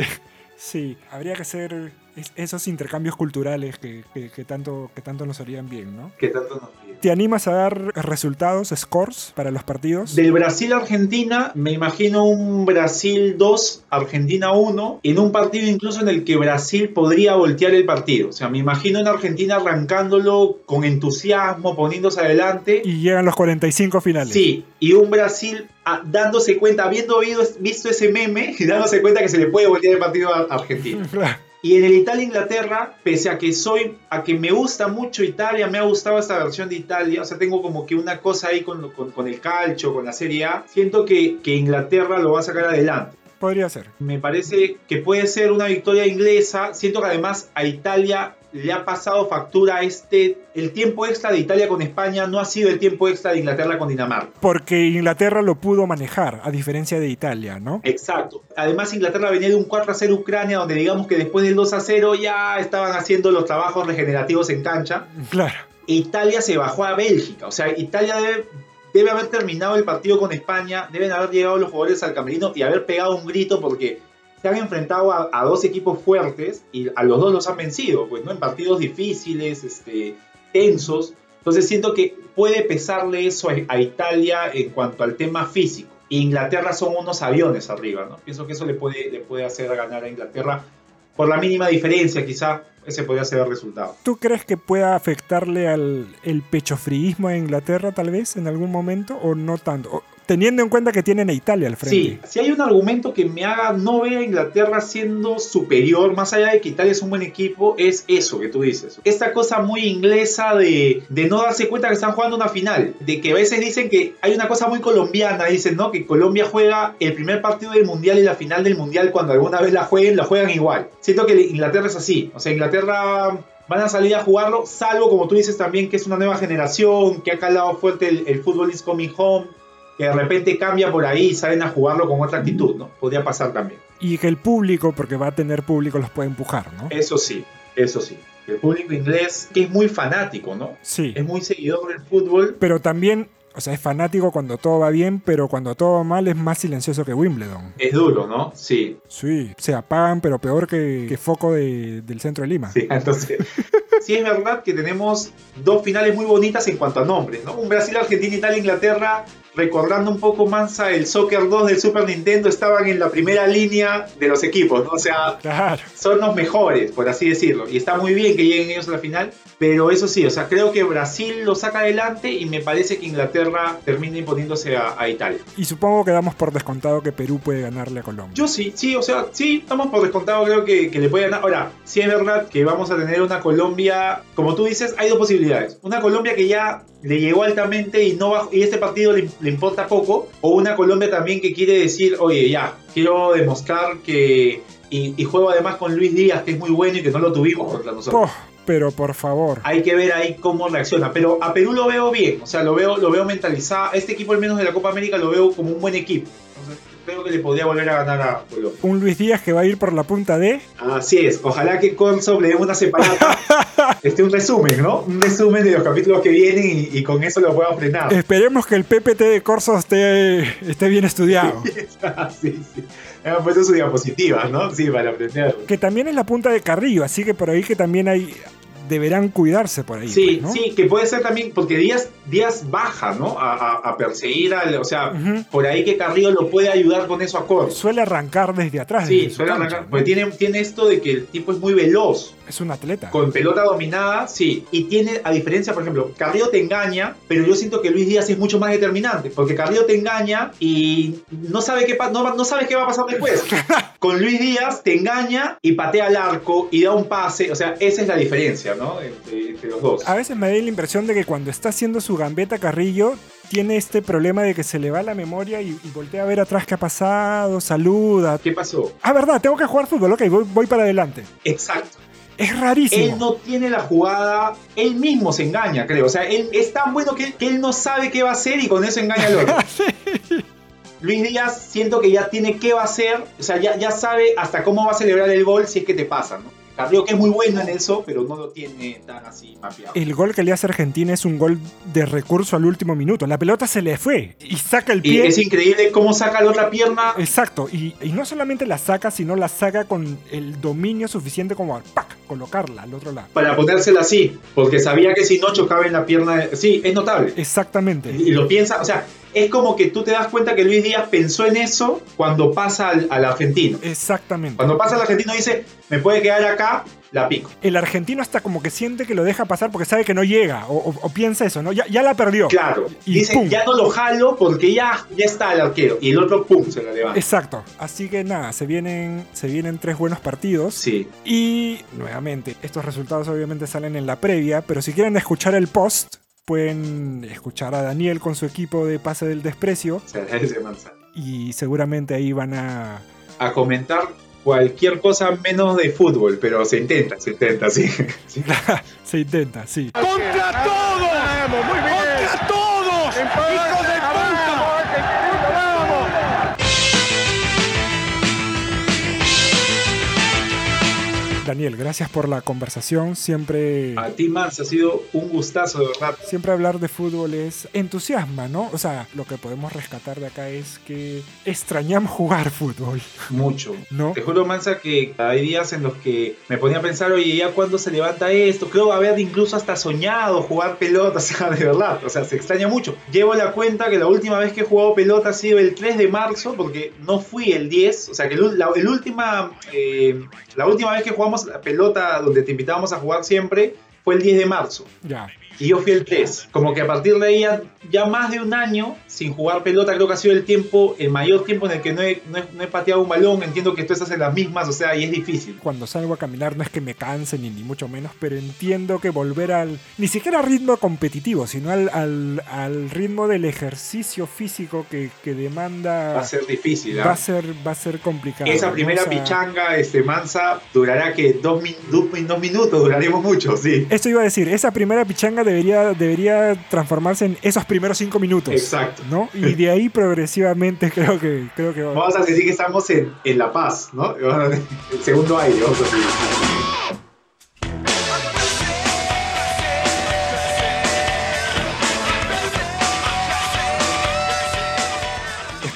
sí, habría que hacer es- esos intercambios culturales que, que- que tanto, que tanto nos harían bien, ¿no? Que tanto nos pide. ¿Te animas a dar resultados, scores para los partidos? Del Brasil-Argentina, me imagino un Brasil 2, Argentina 1, en un partido incluso en el que Brasil podría voltear el partido. O sea, me imagino en Argentina arrancándolo con entusiasmo, poniéndose adelante. Y llegan los 45 finales. Sí, y un Brasil ah, dándose cuenta, habiendo oído- visto ese meme, y dándose cuenta que se le puede voltear el partido a Argentina. Y en el Italia-Inglaterra, pese a que soy, a que me gusta mucho Italia, me ha gustado esta versión de Italia, o sea, tengo como que una cosa ahí con, con- con el calcio, con la Serie A, siento que, que Inglaterra lo va a sacar adelante. Podría ser. Me parece que puede ser una victoria inglesa, siento que además a Italia le ha pasado factura este, el tiempo extra de Italia con España no ha sido el tiempo extra de Inglaterra con Dinamarca. Porque Inglaterra lo pudo manejar, a diferencia de Italia, ¿no? Exacto. Además, Inglaterra venía de un 4 a 0 Ucrania, donde digamos que después del 2 a 0 ya estaban haciendo los trabajos regenerativos en cancha. Claro. Italia se bajó a Bélgica. O sea, Italia debe, debe haber terminado el partido con España, deben haber llegado los jugadores al camerino y haber pegado un grito porque se han enfrentado a, dos equipos fuertes y a los dos los han vencido, pues, ¿no? En partidos difíciles, este, tensos. Entonces siento que puede pesarle eso a, Italia en cuanto al tema físico. Inglaterra son unos aviones arriba, ¿no? Pienso que eso le puede, hacer ganar a Inglaterra por la mínima diferencia, quizá ese podría ser el resultado. ¿Tú crees que pueda afectarle al el pechofriismo a Inglaterra tal vez en algún momento o no tanto? Teniendo en cuenta que tienen a Italia al frente. Sí, si hay un argumento que me haga no ver a Inglaterra siendo superior, más allá de que Italia es un buen equipo, es eso que tú dices. Esta cosa muy inglesa de, de no darse cuenta que están jugando una final. De que a veces dicen que hay una cosa muy colombiana, dicen, ¿no? Que Colombia juega el primer partido del Mundial y la final del Mundial cuando alguna vez la jueguen, la juegan igual. Siento que Inglaterra es así. O sea, Inglaterra van a salir a jugarlo, salvo como tú dices también que es una nueva generación, que ha calado fuerte el, el fútbol is coming home que de repente cambia por ahí y salen a jugarlo con otra actitud, ¿no? Podría pasar también. Y que el público, porque va a tener público, los puede empujar, ¿no? Eso sí, eso sí. El público inglés, que es muy fanático, ¿no? Sí. Es muy seguidor del fútbol. Pero también, o sea, es fanático cuando todo va bien, pero cuando todo va mal es más silencioso que Wimbledon. Es duro, ¿no? Sí. Sí, se apagan, pero peor que, que foco de- del centro de Lima. Sí, entonces. sí, es verdad que tenemos dos finales muy bonitas en cuanto a nombres, ¿no? Un Brasil, Argentina, Italia, Inglaterra. Recordando un poco Mansa, el Soccer 2 del Super Nintendo estaban en la primera línea de los equipos, ¿no? O sea, son los mejores, por así decirlo. Y está muy bien que lleguen ellos a la final. Pero eso sí, o sea, creo que Brasil lo saca adelante y me parece que Inglaterra termina imponiéndose a, a Italia. Y supongo que damos por descontado que Perú puede ganarle a Colombia. Yo sí, sí, o sea, sí, estamos por descontado, creo que, que le puede ganar. Ahora, sí es verdad que vamos a tener una Colombia, como tú dices, hay dos posibilidades. Una Colombia que ya le llegó altamente y no va, y este partido le, le importa poco, o una Colombia también que quiere decir, oye, ya, quiero demostrar que, y, y juego además con Luis Díaz, que es muy bueno y que no lo tuvimos contra nosotros. Oh, pero por favor. Hay que ver ahí cómo reacciona. Pero a Perú lo veo bien, o sea, lo veo, lo veo mentalizado. Este equipo, al menos de la Copa América, lo veo como un buen equipo. Creo que le podría volver a ganar a Colombia. Un Luis Díaz que va a ir por la punta de. Así es, ojalá que Corso le dé una separada. este, un resumen, ¿no? Un resumen de los capítulos que vienen y, y con eso lo pueda frenar. Esperemos que el PPT de Corso esté, esté bien estudiado. sí, sí. Hemos puesto sus diapositivas, ¿no? Sí, para aprender. Que también es la punta de Carrillo, así que por ahí que también hay. Deberán cuidarse por ahí. Sí, pues, ¿no? sí, que puede ser también, porque Díaz, Díaz baja, ¿no? A, a- a perseguir al. O sea, por ahí que Carrillo lo puede ayudar con eso a Corso. Suele arrancar desde atrás. Sí, desde suele cancha, arrancar. ¿no? Porque tiene, tiene esto de que el tipo es muy veloz. Es un atleta. Con pelota dominada, sí. Y tiene, a diferencia, por ejemplo, Carrillo te engaña, pero yo siento que Luis Díaz es mucho más determinante. Porque Carrillo te engaña y no sabe qué, no, va- no sabes qué va a pasar después. Con Luis Díaz te engaña y patea al arco y da un pase. O sea, esa es la diferencia, ¿no? Entre, entre los dos. A veces me da la impresión de que cuando está haciendo su gambeta Carrillo, tiene este problema de que se le va la memoria y, y voltea a ver atrás qué ha pasado, saluda. ¿Qué pasó? Ah, verdad, tengo que jugar fútbol, ok, voy, voy para adelante. Exacto. Es rarísimo. Él no tiene la jugada, él mismo se engaña, creo. O sea, él es tan bueno que, que él no sabe qué va a hacer y con eso engaña al otro. Luis Díaz siento que ya tiene qué va a hacer, o sea, ya, ya sabe hasta cómo va a celebrar el gol si es que te pasa, ¿no? Carrillo que es muy bueno en eso, pero no lo tiene tan así mapeado. El gol que le hace Argentina es un gol de recurso al último minuto. La pelota se le fue y saca el Y pie. es increíble cómo saca la otra pierna. Exacto, y, y no solamente la saca, sino la saca con el dominio suficiente como ¡pac! colocarla al otro lado. Para ponérsela así, porque sabía que si no chocaba en la pierna. de- Sí, es notable. Exactamente. Y lo piensa, o sea, es como que tú te das cuenta que Luis Díaz pensó en eso cuando pasa al, al argentino. Exactamente. Cuando pasa al argentino dice, me puede quedar acá, la pico. El argentino hasta como que siente que lo deja pasar porque sabe que no llega, o, o- o piensa eso, ¿no? Ya, ya la perdió. Claro. Y dice, pum. ya no lo jalo porque ya, ya está el arquero. Y el otro, pum, se la levanta. Exacto. Así que nada, se vienen, se vienen tres buenos partidos. Sí. Y nuevamente, estos resultados obviamente salen en la previa, pero si quieren escuchar el post, pueden escuchar a Daniel con su equipo de pase del desprecio Se y seguramente ahí van a... A comentar cualquier cosa menos de fútbol, pero se intenta, se intenta, sí. Se intenta, sí. ¡Contra todo! ¡Muy bien! ¡Contra todos! Daniel, gracias por la conversación. Siempre... A ti, Mans, ha sido un gustazo, de verdad. Siempre hablar de fútbol es entusiasma, ¿no? O sea, lo que podemos rescatar de acá es que extrañamos jugar fútbol. Mucho. ¿No? Te juro, Mansa, que hay días en los que me ponía a pensar, oye, ¿ya cuándo se levanta esto? Creo haber incluso hasta soñado jugar pelota, o sea, de verdad, o sea, se extraña mucho. Llevo la cuenta que la última vez que he jugado pelota ha sido el 3 de marzo, porque no fui el 10, o sea, que el, la, el última, eh, la última vez que jugamos la pelota donde te invitábamos a jugar siempre fue el 10 de marzo. Ya. Y yo fui el 3. Como que a partir de ahí ya, ya más de un año sin jugar pelota, creo que ha sido el tiempo, el mayor tiempo en el que no he, no he- no he pateado un balón. Entiendo que tú estás en las mismas, o sea, y es difícil. Cuando salgo a caminar no es que me canse ni, ni mucho menos, pero entiendo que volver al... Ni siquiera al ritmo competitivo, sino al, al, al ritmo del ejercicio físico que, que demanda... Va a ser difícil. ¿ah? Va a ser, va a ser complicado. Esa primera pichanga, este, Mansa, durará que dos, min- dos dos minutos, duraremos mucho, sí. Eso iba a decir, esa primera pichanga debería, debería transformarse en esos primeros cinco minutos. Exacto. ¿no? Y de ahí progresivamente creo que, creo que va- Vamos a decir que estamos en, en La Paz, ¿no? El segundo aire, vamos a decir.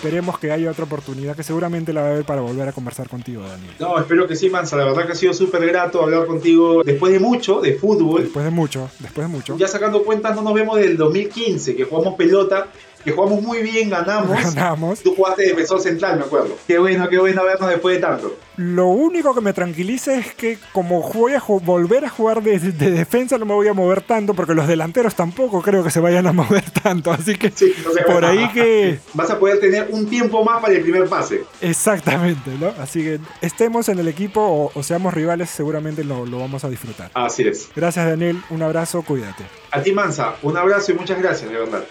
Esperemos que haya otra oportunidad que seguramente la va a haber para volver a conversar contigo, Daniel. No, espero que sí, Mansa. La verdad que ha sido súper grato hablar contigo después de mucho, de fútbol. Después de mucho, después de mucho. Ya sacando cuentas, no nos vemos del 2015, que jugamos pelota, que jugamos muy bien, ganamos. Ganamos. Tú jugaste de defensor central, me acuerdo. Qué bueno, qué bueno vernos después de tanto. Lo único que me tranquiliza es que como voy a volver a jugar de, de defensa no me voy a mover tanto porque los delanteros tampoco creo que se vayan a mover tanto. Así que No por ahí que... Vas a poder tener un tiempo más para el primer pase. Exactamente, ¿no? Así que estemos en el equipo o, o seamos rivales, seguramente lo, lo vamos a disfrutar. Así es. Gracias Daniel, un abrazo, cuídate. A ti, Mansa, un abrazo y muchas gracias, de verdad.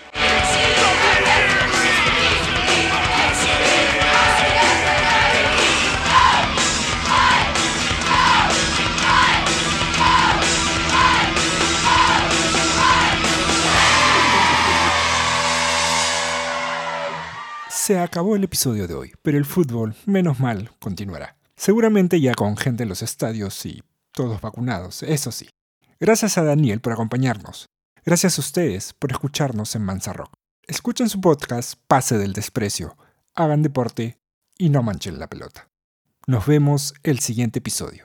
Se acabó el episodio de hoy, pero el fútbol, menos mal, continuará. Seguramente ya con gente en los estadios y todos vacunados, eso sí. Gracias a Daniel por acompañarnos. Gracias a ustedes por escucharnos en Mansa Rock. Escuchen su podcast Pase del Desprecio, hagan deporte y no manchen la pelota. Nos vemos el siguiente episodio.